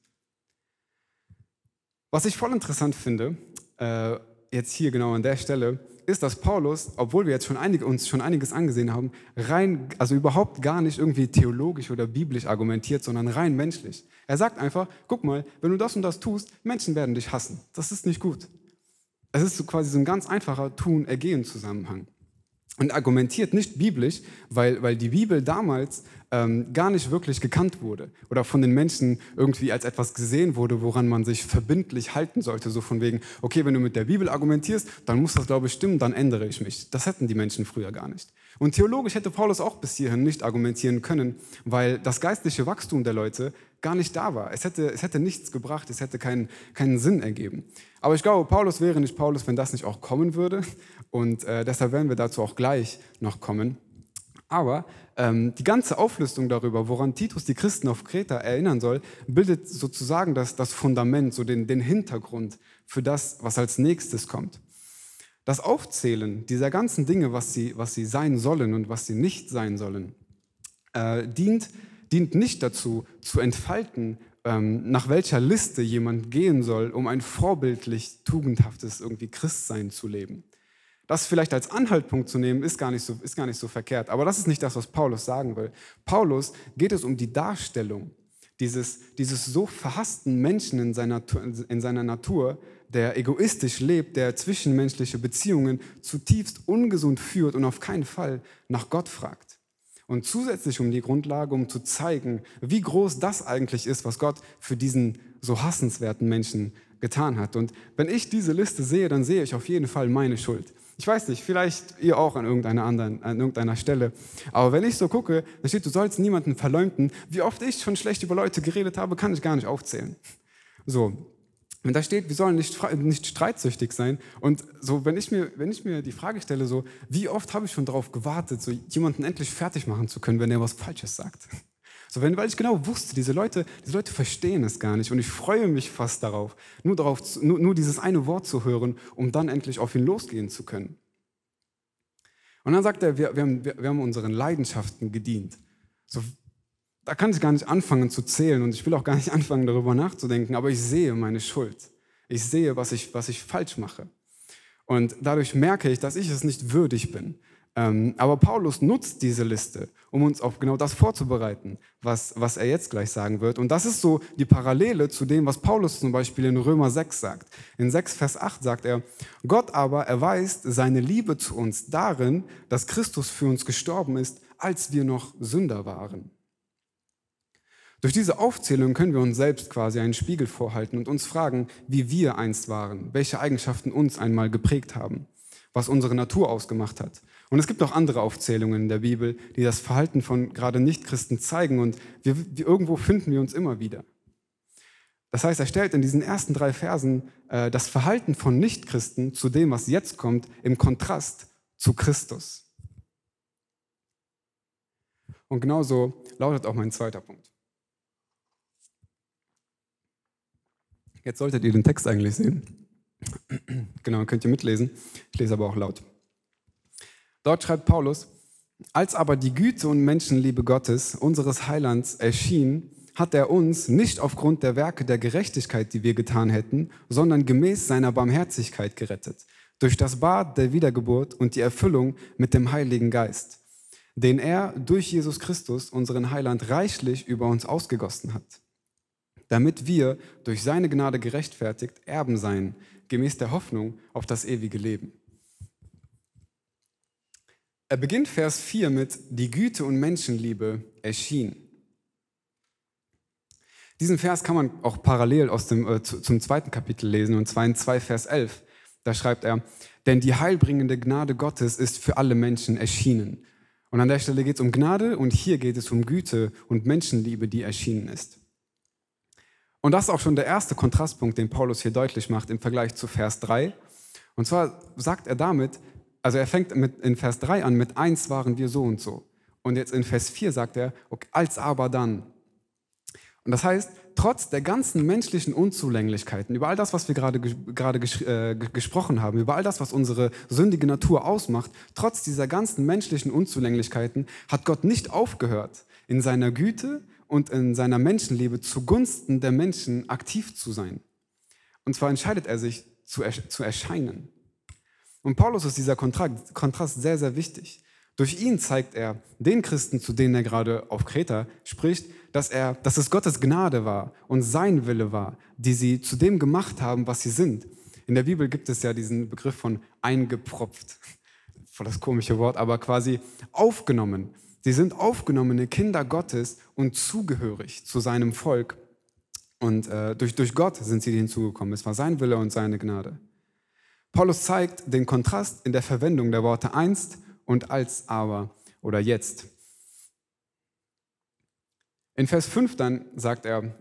Was ich voll interessant finde, äh, jetzt hier genau an der Stelle, ist, dass Paulus, obwohl wir jetzt schon einige, uns schon einiges angesehen haben, rein, also überhaupt gar nicht irgendwie theologisch oder biblisch argumentiert, sondern rein menschlich. Er sagt einfach, guck mal, wenn du das und das tust, Menschen werden dich hassen. Das ist nicht gut. Es ist so quasi so ein ganz einfacher Tun-Ergehen-Zusammenhang. Und argumentiert nicht biblisch, weil, weil die Bibel damals ähm, gar nicht wirklich gekannt wurde oder von den Menschen irgendwie als etwas gesehen wurde, woran man sich verbindlich halten sollte. So von wegen, okay, wenn du mit der Bibel argumentierst, dann muss das, glaube ich, stimmen, dann ändere ich mich. Das hätten die Menschen früher gar nicht. Und theologisch hätte Paulus auch bis hierhin nicht argumentieren können, weil das geistliche Wachstum der Leute gar nicht da war. Es hätte, es hätte nichts gebracht, es hätte keinen, keinen Sinn ergeben. Aber ich glaube, Paulus wäre nicht Paulus, wenn das nicht auch kommen würde. Und äh, deshalb werden wir dazu auch gleich noch kommen. Aber ähm, die ganze Auflistung darüber, woran Titus die Christen auf Kreta erinnern soll, bildet sozusagen das, das Fundament, so den, den Hintergrund für das, was als nächstes kommt. Das Aufzählen dieser ganzen Dinge, was sie, was sie sein sollen und was sie nicht sein sollen, äh, dient, dient nicht dazu, zu entfalten, ähm, nach welcher Liste jemand gehen soll, um ein vorbildlich tugendhaftes irgendwie Christsein zu leben. Das vielleicht als Anhaltpunkt zu nehmen, ist gar, nicht so, ist gar nicht so verkehrt. Aber das ist nicht das, was Paulus sagen will. Paulus geht es um die Darstellung dieses, dieses so verhassten Menschen in seiner, in seiner Natur, der egoistisch lebt, der zwischenmenschliche Beziehungen zutiefst ungesund führt und auf keinen Fall nach Gott fragt. Und zusätzlich um die Grundlage, um zu zeigen, wie groß das eigentlich ist, was Gott für diesen so hassenswerten Menschen getan hat. Und wenn ich diese Liste sehe, dann sehe ich auf jeden Fall meine Schuld. Ich weiß nicht, vielleicht ihr auch an irgendeiner anderen, an irgendeiner Stelle. Aber wenn ich so gucke, da steht, du sollst niemanden verleumden. Wie oft ich schon schlecht über Leute geredet habe, kann ich gar nicht aufzählen. So. Und da steht, wir sollen nicht, nicht streitsüchtig sein. Und so, wenn ich, mir, wenn ich mir die Frage stelle, so, wie oft habe ich schon darauf gewartet, so jemanden endlich fertig machen zu können, wenn er was Falsches sagt? So, wenn, weil ich genau wusste, diese Leute, diese Leute verstehen es gar nicht und ich freue mich fast darauf, nur, darauf, nur, nur dieses eine Wort zu hören, um dann endlich auf ihn losgehen zu können. Und dann sagt er, wir, wir, haben, wir, wir haben unseren Leidenschaften gedient. So, da kann ich gar nicht anfangen zu zählen und ich will auch gar nicht anfangen darüber nachzudenken, aber ich sehe meine Schuld. Ich sehe, was ich, was ich falsch mache. Und dadurch merke ich, dass ich es nicht würdig bin, Ähm, aber Paulus nutzt diese Liste, um uns auf genau das vorzubereiten, was, was er jetzt gleich sagen wird. Und das ist so die Parallele zu dem, was Paulus zum Beispiel in Römer 6 sagt. In 6, Vers 8 sagt er, Gott aber erweist seine Liebe zu uns darin, dass Christus für uns gestorben ist, als wir noch Sünder waren. Durch diese Aufzählung können wir uns selbst quasi einen Spiegel vorhalten und uns fragen, wie wir einst waren, welche Eigenschaften uns einmal geprägt haben, was unsere Natur ausgemacht hat und es gibt auch andere Aufzählungen in der Bibel, die das Verhalten von gerade Nichtchristen zeigen und wir, wir, irgendwo finden wir uns immer wieder. Das heißt, er stellt in diesen ersten drei Versen äh, das Verhalten von Nichtchristen zu dem, was jetzt kommt, im Kontrast zu Christus. Und genauso lautet auch mein zweiter Punkt. Jetzt solltet ihr den Text eigentlich sehen. Genau, könnt ihr mitlesen. Ich lese aber auch laut. Dort schreibt Paulus, als aber die Güte und Menschenliebe Gottes, unseres Heilands, erschien, hat er uns nicht aufgrund der Werke der Gerechtigkeit, die wir getan hätten, sondern gemäß seiner Barmherzigkeit gerettet, durch das Bad der Wiedergeburt und die Erfüllung mit dem Heiligen Geist, den er durch Jesus Christus, unseren Heiland, reichlich über uns ausgegossen hat, damit wir durch seine Gnade gerechtfertigt Erben seien, gemäß der Hoffnung auf das ewige Leben. Er beginnt Vers 4 mit Die Güte und Menschenliebe erschien. Diesen Vers kann man auch parallel aus dem, äh, zum zweiten Kapitel lesen, und zwar in 2 Vers 11. Da schreibt er, denn die heilbringende Gnade Gottes ist für alle Menschen erschienen. Und an der Stelle geht es um Gnade und hier geht es um Güte und Menschenliebe, die erschienen ist. Und das ist auch schon der erste Kontrastpunkt, den Paulus hier deutlich macht im Vergleich zu Vers 3. Und zwar sagt er damit, also er fängt mit, in Vers 3 an, mit eins waren wir so und so. Und jetzt in Vers 4 sagt er, okay, als aber dann. Und das heißt, trotz der ganzen menschlichen Unzulänglichkeiten, über all das, was wir gerade, gerade ges äh, gesprochen haben, über all das, was unsere sündige Natur ausmacht, trotz dieser ganzen menschlichen Unzulänglichkeiten hat Gott nicht aufgehört, in seiner Güte und in seiner Menschenliebe zugunsten der Menschen aktiv zu sein. Und zwar entscheidet er sich zu, zu erscheinen. Und Paulus ist dieser Kontrast sehr, sehr wichtig. Durch ihn zeigt er den Christen, zu denen er gerade auf Kreta spricht, dass, er, dass es Gottes Gnade war und sein Wille war, die sie zu dem gemacht haben, was sie sind. In der Bibel gibt es ja diesen Begriff von eingepropft. Voll das komische Wort, aber quasi aufgenommen. Sie sind aufgenommene Kinder Gottes und zugehörig zu seinem Volk. Und äh, durch, durch Gott sind sie hinzugekommen. Es war sein Wille und seine Gnade. Paulus zeigt den Kontrast in der Verwendung der Worte einst und als aber oder jetzt. In Vers 5 dann sagt er,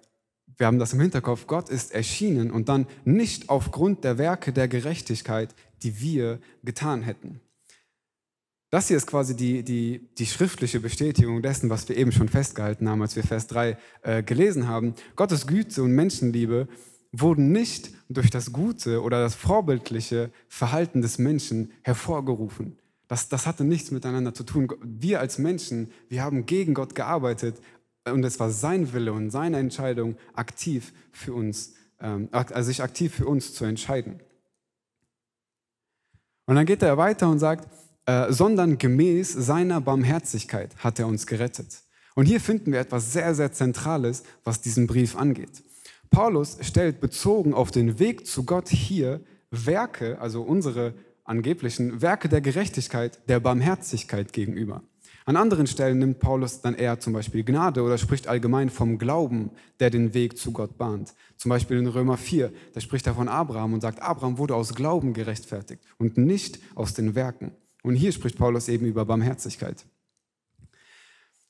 wir haben das im Hinterkopf, Gott ist erschienen und dann nicht aufgrund der Werke der Gerechtigkeit, die wir getan hätten. Das hier ist quasi die, die, die schriftliche Bestätigung dessen, was wir eben schon festgehalten haben, als wir Vers 3 äh, gelesen haben. Gottes Güte und Menschenliebe wurden nicht durch das gute oder das vorbildliche Verhalten des Menschen hervorgerufen. Das, das hatte nichts miteinander zu tun. Wir als Menschen, wir haben gegen Gott gearbeitet und es war sein Wille und seine Entscheidung, aktiv für uns, ähm, also sich aktiv für uns zu entscheiden. Und dann geht er weiter und sagt, äh, sondern gemäß seiner Barmherzigkeit hat er uns gerettet. Und hier finden wir etwas sehr, sehr Zentrales, was diesen Brief angeht. Paulus stellt bezogen auf den Weg zu Gott hier Werke, also unsere angeblichen Werke der Gerechtigkeit, der Barmherzigkeit gegenüber. An anderen Stellen nimmt Paulus dann eher zum Beispiel Gnade oder spricht allgemein vom Glauben, der den Weg zu Gott bahnt. Zum Beispiel in Römer 4, da spricht er von Abraham und sagt, Abraham wurde aus Glauben gerechtfertigt und nicht aus den Werken. Und hier spricht Paulus eben über Barmherzigkeit.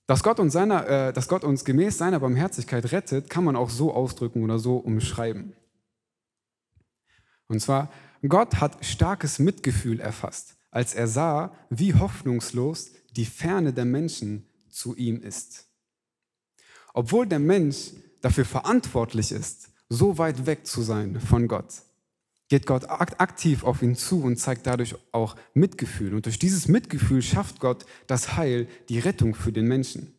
Dass Gott, uns seiner, äh, dass Gott uns gemäß seiner Barmherzigkeit rettet, kann man auch so ausdrücken oder so umschreiben. Und zwar, Gott hat starkes Mitgefühl erfasst, als er sah, wie hoffnungslos die Ferne der Menschen zu ihm ist. Obwohl der Mensch dafür verantwortlich ist, so weit weg zu sein von Gott, geht Gott aktiv auf ihn zu und zeigt dadurch auch Mitgefühl. Und durch dieses Mitgefühl schafft Gott das Heil, die Rettung für den Menschen.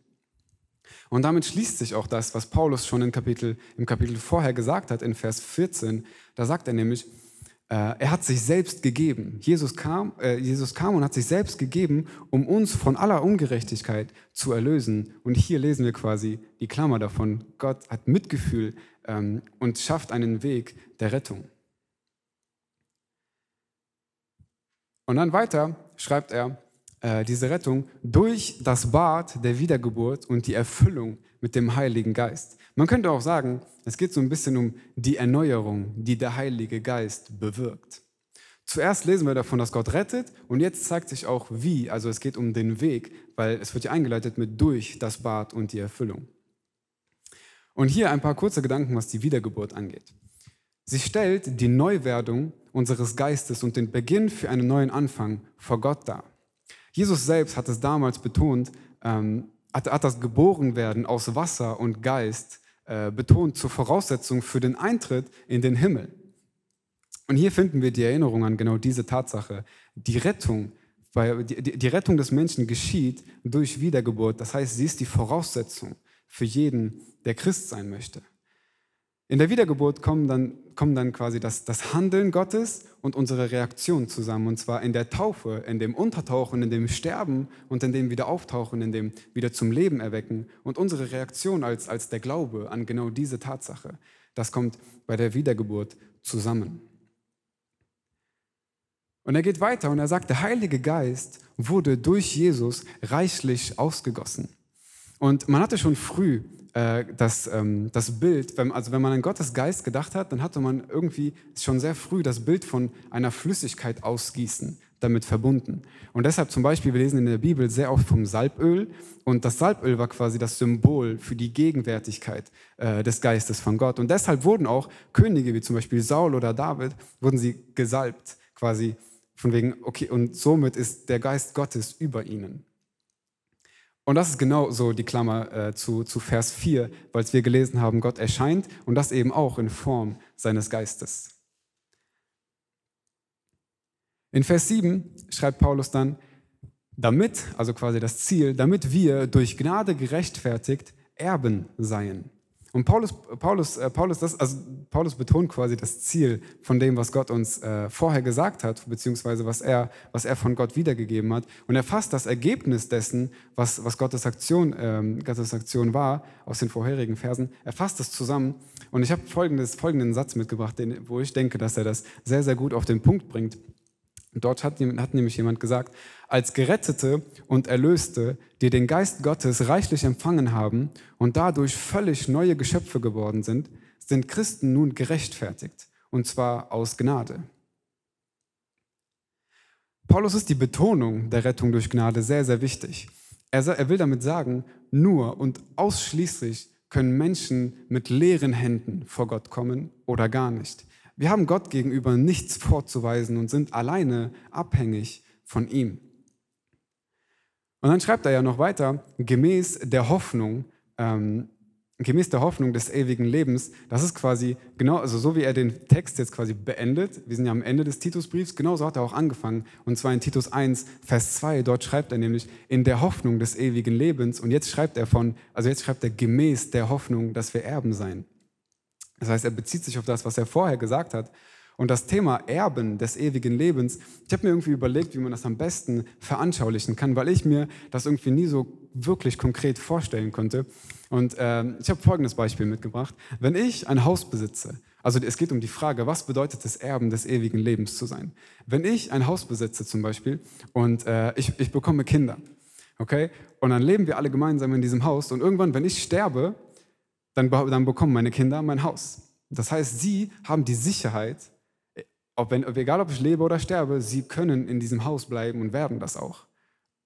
Und damit schließt sich auch das, was Paulus schon im Kapitel, im Kapitel vorher gesagt hat, in Vers 14. Da sagt er nämlich, Äh, er hat sich selbst gegeben. Jesus kam, äh, Jesus kam und hat sich selbst gegeben, um uns von aller Ungerechtigkeit zu erlösen. Und hier lesen wir quasi die Klammer davon. Gott hat Mitgefühl ähm, und schafft einen Weg der Rettung. Und dann weiter schreibt er äh, diese Rettung durch das Bad der Wiedergeburt und die Erfüllung mit dem Heiligen Geist. Man könnte auch sagen, es geht so ein bisschen um die Erneuerung, die der Heilige Geist bewirkt. Zuerst lesen wir davon, dass Gott rettet und jetzt zeigt sich auch wie. Also es geht um den Weg, weil es wird ja eingeleitet mit durch das Bad und die Erfüllung. Und hier ein paar kurze Gedanken, was die Wiedergeburt angeht. Sie stellt die Neuwerdung unseres Geistes und den Beginn für einen neuen Anfang vor Gott dar. Jesus selbst hat es damals betont, ähm, hat, hat das Geborenwerden aus Wasser und Geist äh, betont zur Voraussetzung für den Eintritt in den Himmel. Und hier finden wir die Erinnerung an genau diese Tatsache. Die Rettung, weil die, die Rettung des Menschen geschieht durch Wiedergeburt. Das heißt, sie ist die Voraussetzung für jeden, der Christ sein möchte. In der Wiedergeburt kommen dann, kommen dann quasi das, das Handeln Gottes und unsere Reaktion zusammen. Und zwar in der Taufe, in dem Untertauchen, in dem Sterben und in dem Wiederauftauchen, in dem wieder zum Leben erwecken. Und unsere Reaktion als, als der Glaube an genau diese Tatsache, das kommt bei der Wiedergeburt zusammen. Und er geht weiter und er sagt, der Heilige Geist wurde durch Jesus reichlich ausgegossen. Und man hatte schon früh äh, das, ähm, das Bild, wenn, also wenn man an Gottes Geist gedacht hat, dann hatte man irgendwie schon sehr früh das Bild von einer Flüssigkeit ausgießen damit verbunden. Und deshalb zum Beispiel, wir lesen in der Bibel sehr oft vom Salböl und das Salböl war quasi das Symbol für die Gegenwärtigkeit äh, des Geistes von Gott. Und deshalb wurden auch Könige wie zum Beispiel Saul oder David, wurden sie gesalbt, quasi von wegen, okay, und somit ist der Geist Gottes über ihnen. Und das ist genau so die Klammer äh, zu, zu Vers 4, weil wir gelesen haben, Gott erscheint und das eben auch in Form seines Geistes. In Vers 7 schreibt Paulus dann, damit, also quasi das Ziel, damit wir durch Gnade gerechtfertigt Erben seien. Und Paulus, Paulus, äh, Paulus, das, also Paulus betont quasi das Ziel von dem, was Gott uns äh, vorher gesagt hat, beziehungsweise was er, was er von Gott wiedergegeben hat. Und er fasst das Ergebnis dessen, was, was Gottes, Aktion, ähm, Gottes Aktion war, aus den vorherigen Versen. Er fasst das zusammen. Und ich habe folgenden Satz mitgebracht, den, wo ich denke, dass er das sehr, sehr gut auf den Punkt bringt. Dort hat, hat, nämlich jemand gesagt, als Gerettete und Erlöste, die den Geist Gottes reichlich empfangen haben und dadurch völlig neue Geschöpfe geworden sind, sind Christen nun gerechtfertigt, und zwar aus Gnade. Paulus ist die Betonung der Rettung durch Gnade sehr, sehr wichtig. Er, er will damit sagen, nur und ausschließlich können Menschen mit leeren Händen vor Gott kommen oder gar nicht. Wir haben Gott gegenüber nichts vorzuweisen und sind alleine abhängig von ihm. Und dann schreibt er ja noch weiter, gemäß der Hoffnung, ähm, gemäß der Hoffnung des ewigen Lebens, das ist quasi genau, also so wie er den Text jetzt quasi beendet, wir sind ja am Ende des Titusbriefs, genauso hat er auch angefangen, und zwar in Titus 1, Vers 2, dort schreibt er nämlich in der Hoffnung des ewigen Lebens, und jetzt schreibt er von, also jetzt schreibt er gemäß der Hoffnung, dass wir Erben sein. Das heißt, er bezieht sich auf das, was er vorher gesagt hat. Und das Thema Erben des ewigen Lebens, ich habe mir irgendwie überlegt, wie man das am besten veranschaulichen kann, weil ich mir das irgendwie nie so wirklich konkret vorstellen konnte. Und äh, ich habe folgendes Beispiel mitgebracht. Wenn ich ein Haus besitze, also es geht um die Frage, was bedeutet es, Erben des ewigen Lebens zu sein? Wenn ich ein Haus besitze zum Beispiel und äh, ich, ich bekomme Kinder, okay, und dann leben wir alle gemeinsam in diesem Haus und irgendwann, wenn ich sterbe, dann, dann bekommen meine Kinder mein Haus. Das heißt, sie haben die Sicherheit, ob wenn, egal ob ich lebe oder sterbe, sie können in diesem Haus bleiben und werden das auch.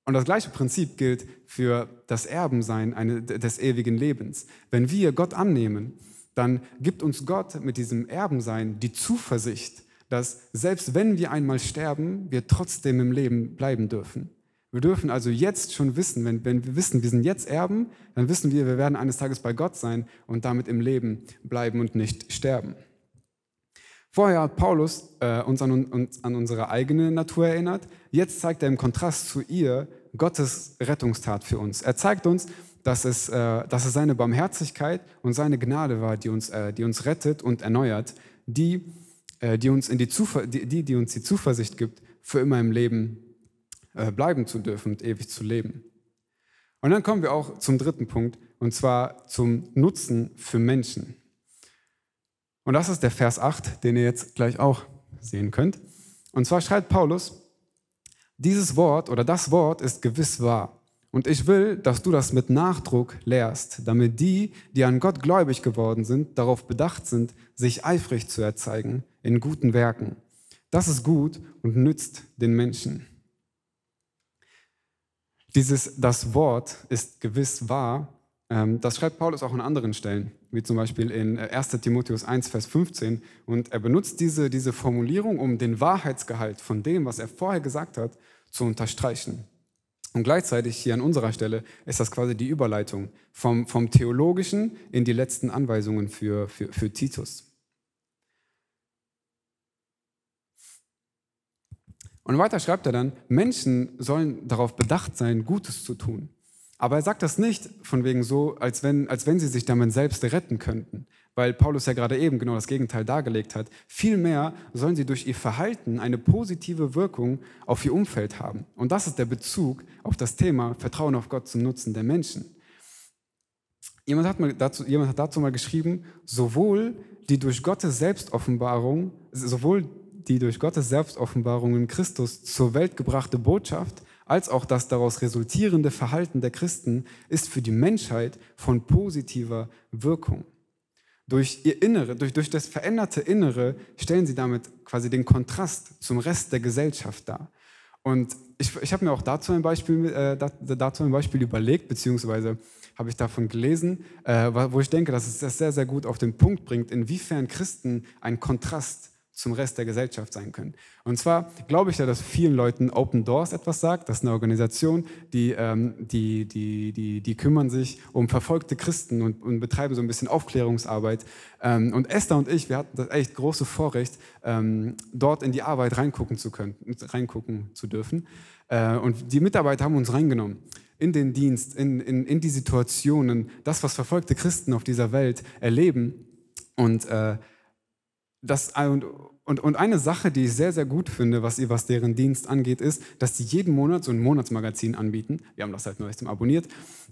Und das gleiche Prinzip gilt für das Erbensein eine, des ewigen Lebens. Wenn wir Gott annehmen, dann gibt uns Gott mit diesem Erbensein die Zuversicht, dass selbst wenn wir einmal sterben, wir trotzdem im Leben bleiben dürfen. Wir dürfen also jetzt schon wissen, wenn, wenn wir wissen, wir sind jetzt Erben, dann wissen wir, wir werden eines Tages bei Gott sein und damit im Leben bleiben und nicht sterben. Vorher hat Paulus äh, uns, an, uns an unsere eigene Natur erinnert. Jetzt zeigt er im Kontrast zu ihr Gottes Rettungstat für uns. Er zeigt uns, dass es, äh, dass es seine Barmherzigkeit und seine Gnade war, die uns, äh, die uns rettet und erneuert, die äh, die, uns in die, die, die uns die Zuversicht gibt, für immer im Leben äh, bleiben zu dürfen und ewig zu leben. Und dann kommen wir auch zum dritten Punkt, und zwar zum Nutzen für Menschen. Und das ist der Vers 8, den ihr jetzt gleich auch sehen könnt. Und zwar schreibt Paulus, dieses Wort oder das Wort ist gewiss wahr. Und ich will, dass du das mit Nachdruck lehrst, damit die, die an Gott gläubig geworden sind, darauf bedacht sind, sich eifrig zu erzeigen in guten Werken. Das ist gut und nützt den Menschen. Dieses, das Wort ist gewiss wahr, ähm, das schreibt Paulus auch an anderen Stellen, wie zum Beispiel in 1 äh, Timotheus 1, Vers 15. Und er benutzt diese, diese Formulierung, um den Wahrheitsgehalt von dem, was er vorher gesagt hat, zu unterstreichen. Und gleichzeitig hier an unserer Stelle ist das quasi die Überleitung vom, vom Theologischen in die letzten Anweisungen für, für, für Titus. Und weiter schreibt er dann, Menschen sollen darauf bedacht sein, Gutes zu tun. Aber er sagt das nicht von wegen so, als wenn, als wenn sie sich damit selbst retten könnten, weil Paulus ja gerade eben genau das Gegenteil dargelegt hat. Vielmehr sollen sie durch ihr Verhalten eine positive Wirkung auf ihr Umfeld haben. Und das ist der Bezug auf das Thema Vertrauen auf Gott zum Nutzen der Menschen. Jemand hat, mal dazu, jemand hat dazu mal geschrieben, sowohl die durch Gottes Selbstoffenbarung, sowohl die durch Gottes Selbstoffenbarung in Christus zur Welt gebrachte Botschaft, als auch das daraus resultierende Verhalten der Christen ist für die Menschheit von positiver Wirkung. Durch ihr Innere, durch, durch das veränderte Innere stellen sie damit quasi den Kontrast zum Rest der Gesellschaft dar. Und ich, ich habe mir auch dazu ein, Beispiel, äh, dazu ein Beispiel überlegt, beziehungsweise habe ich davon gelesen, äh, wo ich denke, dass es das sehr, sehr gut auf den Punkt bringt, inwiefern Christen ein Kontrast zum Rest der Gesellschaft sein können. Und zwar glaube ich ja, dass vielen Leuten Open Doors etwas sagt. Das ist eine Organisation, die, ähm, die, die, die, die kümmern sich um verfolgte Christen und, und betreiben so ein bisschen Aufklärungsarbeit. Ähm, und Esther und ich, wir hatten das echt große Vorrecht, ähm, dort in die Arbeit reingucken zu können, reingucken zu dürfen. Äh, und die Mitarbeiter haben uns reingenommen in den Dienst, in, in, in die Situationen, das, was verfolgte Christen auf dieser Welt erleben. Und äh, das, und, und, und eine Sache, die ich sehr, sehr gut finde, was, was deren Dienst angeht, ist, dass sie jeden Monat so ein Monatsmagazin anbieten. Wir haben das halt neuestem abonniert.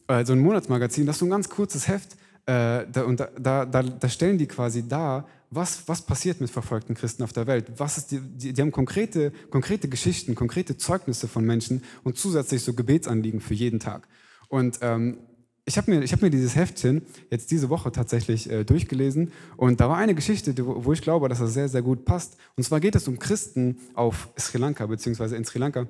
Äh, so ein Monatsmagazin, das ist so ein ganz kurzes Heft. Äh, da, und da, da, da, stellen die quasi dar, was, was passiert mit verfolgten Christen auf der Welt. Was ist die, die, die haben konkrete, konkrete Geschichten, konkrete Zeugnisse von Menschen und zusätzlich so Gebetsanliegen für jeden Tag. Und ähm, ich habe mir, hab mir dieses Heftchen jetzt diese Woche tatsächlich äh, durchgelesen und da war eine Geschichte, wo, wo ich glaube, dass das sehr, sehr gut passt. Und zwar geht es um Christen auf Sri Lanka, beziehungsweise in Sri Lanka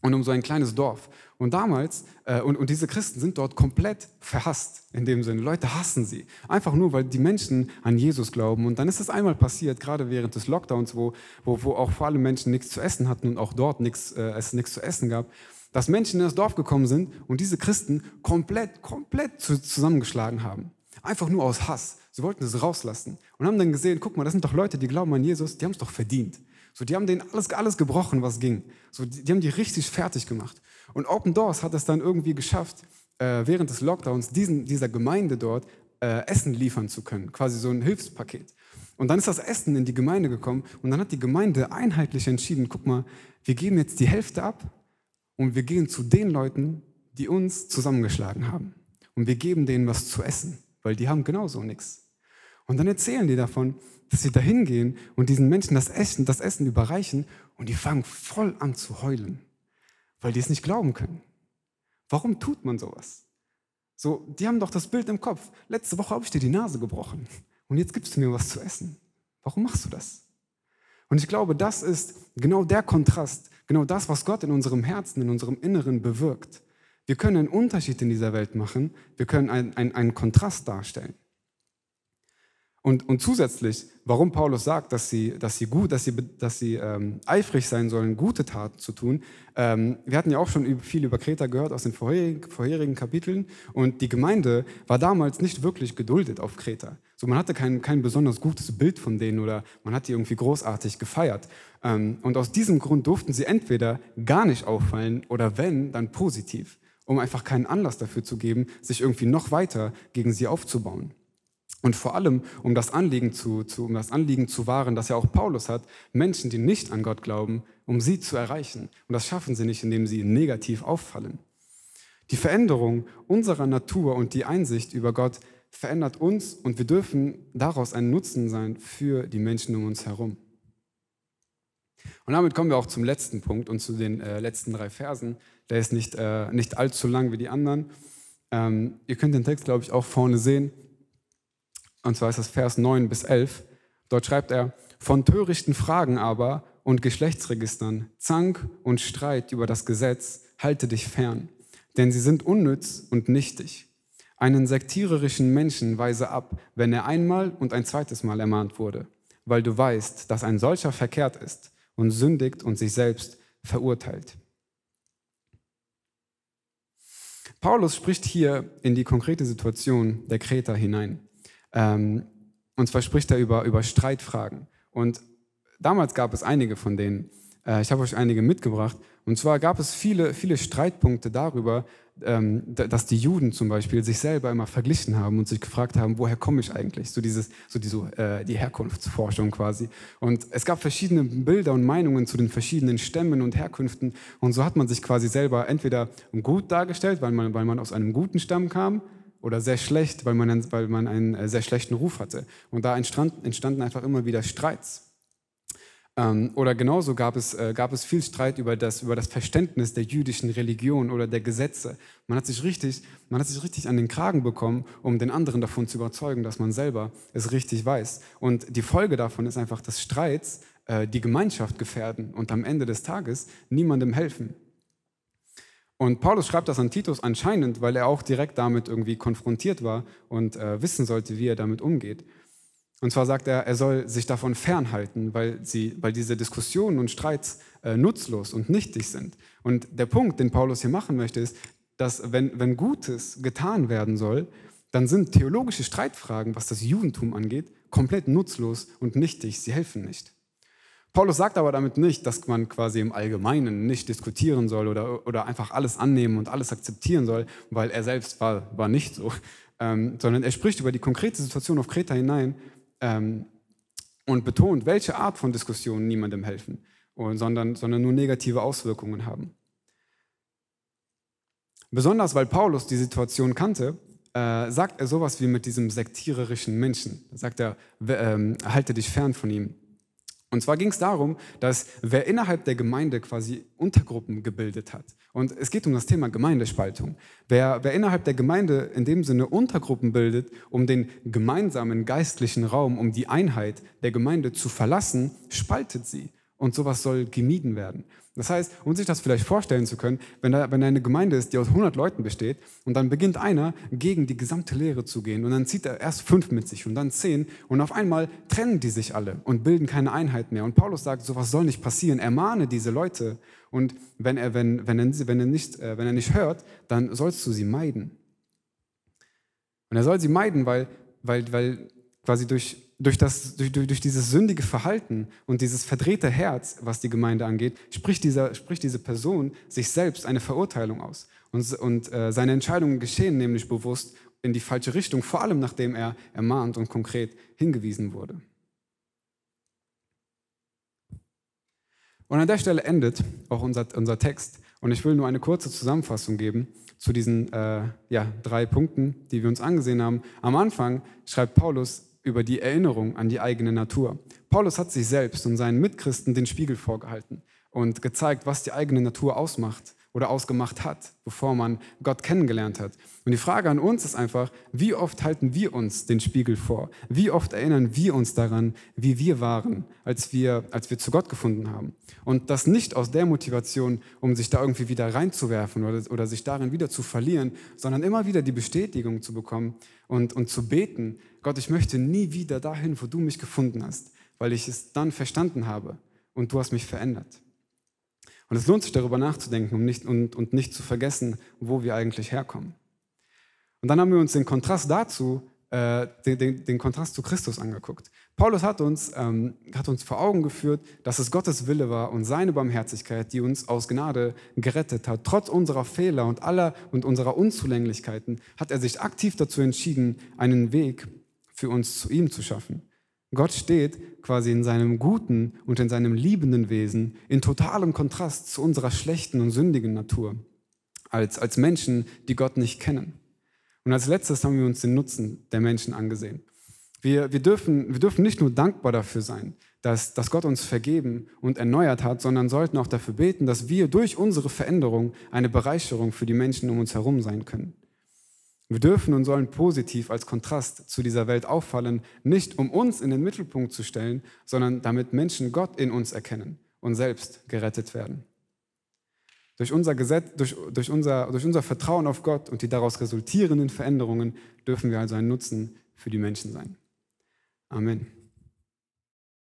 und um so ein kleines Dorf. Und damals, äh, und, und diese Christen sind dort komplett verhasst in dem Sinne. Leute hassen sie. Einfach nur, weil die Menschen an Jesus glauben. Und dann ist es einmal passiert, gerade während des Lockdowns, wo, wo, wo auch vor allem Menschen nichts zu essen hatten und auch dort nichts, äh, es nichts zu essen gab dass Menschen in das Dorf gekommen sind und diese Christen komplett, komplett zusammengeschlagen haben. Einfach nur aus Hass. Sie wollten es rauslassen und haben dann gesehen, guck mal, das sind doch Leute, die glauben an Jesus, die haben es doch verdient. So, die haben denen alles, alles gebrochen, was ging. So, die, die haben die richtig fertig gemacht. Und Open Doors hat es dann irgendwie geschafft, äh, während des Lockdowns diesen, dieser Gemeinde dort äh, Essen liefern zu können. Quasi so ein Hilfspaket. Und dann ist das Essen in die Gemeinde gekommen und dann hat die Gemeinde einheitlich entschieden, guck mal, wir geben jetzt die Hälfte ab und wir gehen zu den Leuten, die uns zusammengeschlagen haben. Und wir geben denen was zu essen, weil die haben genauso nichts. Und dann erzählen die davon, dass sie dahin gehen und diesen Menschen das Essen, das Essen überreichen und die fangen voll an zu heulen, weil die es nicht glauben können. Warum tut man sowas? So, die haben doch das Bild im Kopf. Letzte Woche habe ich dir die Nase gebrochen und jetzt gibst du mir was zu essen. Warum machst du das? Und ich glaube, das ist genau der Kontrast, genau das, was Gott in unserem Herzen, in unserem Inneren bewirkt. Wir können einen Unterschied in dieser Welt machen, wir können einen, einen, einen Kontrast darstellen. Und, und zusätzlich, warum Paulus sagt, dass sie, dass sie gut, dass sie, dass sie ähm, eifrig sein sollen, gute Taten zu tun. Ähm, wir hatten ja auch schon viel über Kreta gehört aus den vorherigen, vorherigen, Kapiteln. Und die Gemeinde war damals nicht wirklich geduldet auf Kreta. So, man hatte kein, kein besonders gutes Bild von denen oder man hat die irgendwie großartig gefeiert. Ähm, und aus diesem Grund durften sie entweder gar nicht auffallen oder wenn, dann positiv, um einfach keinen Anlass dafür zu geben, sich irgendwie noch weiter gegen sie aufzubauen. Und vor allem, um das, Anliegen zu, zu, um das Anliegen zu wahren, das ja auch Paulus hat, Menschen, die nicht an Gott glauben, um sie zu erreichen. Und das schaffen sie nicht, indem sie negativ auffallen. Die Veränderung unserer Natur und die Einsicht über Gott verändert uns und wir dürfen daraus ein Nutzen sein für die Menschen um uns herum. Und damit kommen wir auch zum letzten Punkt und zu den äh, letzten drei Versen. Der ist nicht, äh, nicht allzu lang wie die anderen. Ähm, ihr könnt den Text, glaube ich, auch vorne sehen. Und zwar ist das Vers 9 bis 11. Dort schreibt er, von törichten Fragen aber und Geschlechtsregistern, Zank und Streit über das Gesetz, halte dich fern, denn sie sind unnütz und nichtig. Einen sektiererischen Menschen weise ab, wenn er einmal und ein zweites Mal ermahnt wurde, weil du weißt, dass ein solcher verkehrt ist und sündigt und sich selbst verurteilt. Paulus spricht hier in die konkrete Situation der Kreter hinein. Ähm, und zwar spricht er über, über Streitfragen. Und damals gab es einige von denen. Äh, ich habe euch einige mitgebracht. Und zwar gab es viele, viele Streitpunkte darüber, ähm, dass die Juden zum Beispiel sich selber immer verglichen haben und sich gefragt haben, woher komme ich eigentlich? So dieses, so diese, äh, die Herkunftsforschung quasi. Und es gab verschiedene Bilder und Meinungen zu den verschiedenen Stämmen und Herkünften. Und so hat man sich quasi selber entweder gut dargestellt, weil man, weil man aus einem guten Stamm kam, oder sehr schlecht, weil man, weil man einen äh, sehr schlechten Ruf hatte. Und da entstand, entstanden einfach immer wieder Streits. Ähm, oder genauso gab es, äh, gab es viel Streit über das, über das Verständnis der jüdischen Religion oder der Gesetze. Man hat, sich richtig, man hat sich richtig an den Kragen bekommen, um den anderen davon zu überzeugen, dass man selber es richtig weiß. Und die Folge davon ist einfach, dass Streits äh, die Gemeinschaft gefährden und am Ende des Tages niemandem helfen. Und Paulus schreibt das an Titus anscheinend, weil er auch direkt damit irgendwie konfrontiert war und äh, wissen sollte, wie er damit umgeht. Und zwar sagt er, er soll sich davon fernhalten, weil, sie, weil diese Diskussionen und Streits äh, nutzlos und nichtig sind. Und der Punkt, den Paulus hier machen möchte, ist, dass wenn, wenn Gutes getan werden soll, dann sind theologische Streitfragen, was das Judentum angeht, komplett nutzlos und nichtig. Sie helfen nicht. Paulus sagt aber damit nicht, dass man quasi im Allgemeinen nicht diskutieren soll oder, oder einfach alles annehmen und alles akzeptieren soll, weil er selbst war, war nicht so, ähm, sondern er spricht über die konkrete Situation auf Kreta hinein ähm, und betont, welche Art von Diskussionen niemandem helfen, und, sondern, sondern nur negative Auswirkungen haben. Besonders weil Paulus die Situation kannte, äh, sagt er sowas wie mit diesem sektiererischen Menschen. Sagt er, äh, halte dich fern von ihm. Und zwar ging es darum, dass wer innerhalb der Gemeinde quasi Untergruppen gebildet hat. Und es geht um das Thema Gemeindespaltung. Wer, wer innerhalb der Gemeinde in dem Sinne Untergruppen bildet, um den gemeinsamen geistlichen Raum, um die Einheit der Gemeinde zu verlassen, spaltet sie. Und sowas soll gemieden werden. Das heißt, um sich das vielleicht vorstellen zu können, wenn da, wenn eine Gemeinde ist, die aus 100 Leuten besteht und dann beginnt einer gegen die gesamte Lehre zu gehen und dann zieht er erst fünf mit sich und dann zehn und auf einmal trennen die sich alle und bilden keine Einheit mehr. Und Paulus sagt, sowas soll nicht passieren. Ermahne diese Leute und wenn er, wenn, wenn er, wenn er, nicht, äh, wenn er nicht hört, dann sollst du sie meiden. Und er soll sie meiden, weil, weil, weil quasi durch durch, das, durch, durch dieses sündige Verhalten und dieses verdrehte Herz, was die Gemeinde angeht, spricht, dieser, spricht diese Person sich selbst eine Verurteilung aus. Und, und äh, seine Entscheidungen geschehen nämlich bewusst in die falsche Richtung, vor allem nachdem er ermahnt und konkret hingewiesen wurde. Und an der Stelle endet auch unser, unser Text. Und ich will nur eine kurze Zusammenfassung geben zu diesen äh, ja, drei Punkten, die wir uns angesehen haben. Am Anfang schreibt Paulus, über die Erinnerung an die eigene Natur. Paulus hat sich selbst und seinen Mitchristen den Spiegel vorgehalten und gezeigt, was die eigene Natur ausmacht oder ausgemacht hat, bevor man Gott kennengelernt hat. Und die Frage an uns ist einfach, wie oft halten wir uns den Spiegel vor? Wie oft erinnern wir uns daran, wie wir waren, als wir, als wir zu Gott gefunden haben? Und das nicht aus der Motivation, um sich da irgendwie wieder reinzuwerfen oder, oder sich darin wieder zu verlieren, sondern immer wieder die Bestätigung zu bekommen und, und zu beten, Gott, ich möchte nie wieder dahin, wo du mich gefunden hast, weil ich es dann verstanden habe und du hast mich verändert. Und es lohnt sich darüber nachzudenken und nicht, und, und nicht zu vergessen, wo wir eigentlich herkommen. Und dann haben wir uns den Kontrast dazu, äh, den, den, den, Kontrast zu Christus angeguckt. Paulus hat uns, ähm, hat uns vor Augen geführt, dass es Gottes Wille war und seine Barmherzigkeit, die uns aus Gnade gerettet hat. Trotz unserer Fehler und aller und unserer Unzulänglichkeiten hat er sich aktiv dazu entschieden, einen Weg für uns zu ihm zu schaffen. Gott steht quasi in seinem guten und in seinem liebenden Wesen in totalem Kontrast zu unserer schlechten und sündigen Natur, als, als Menschen, die Gott nicht kennen. Und als letztes haben wir uns den Nutzen der Menschen angesehen. Wir, wir, dürfen, wir dürfen nicht nur dankbar dafür sein, dass, dass Gott uns vergeben und erneuert hat, sondern sollten auch dafür beten, dass wir durch unsere Veränderung eine Bereicherung für die Menschen um uns herum sein können. Wir dürfen und sollen positiv als Kontrast zu dieser Welt auffallen, nicht um uns in den Mittelpunkt zu stellen, sondern damit Menschen Gott in uns erkennen und selbst gerettet werden. Durch unser, Gesetz, durch, durch, unser, durch unser Vertrauen auf Gott und die daraus resultierenden Veränderungen dürfen wir also ein Nutzen für die Menschen sein. Amen.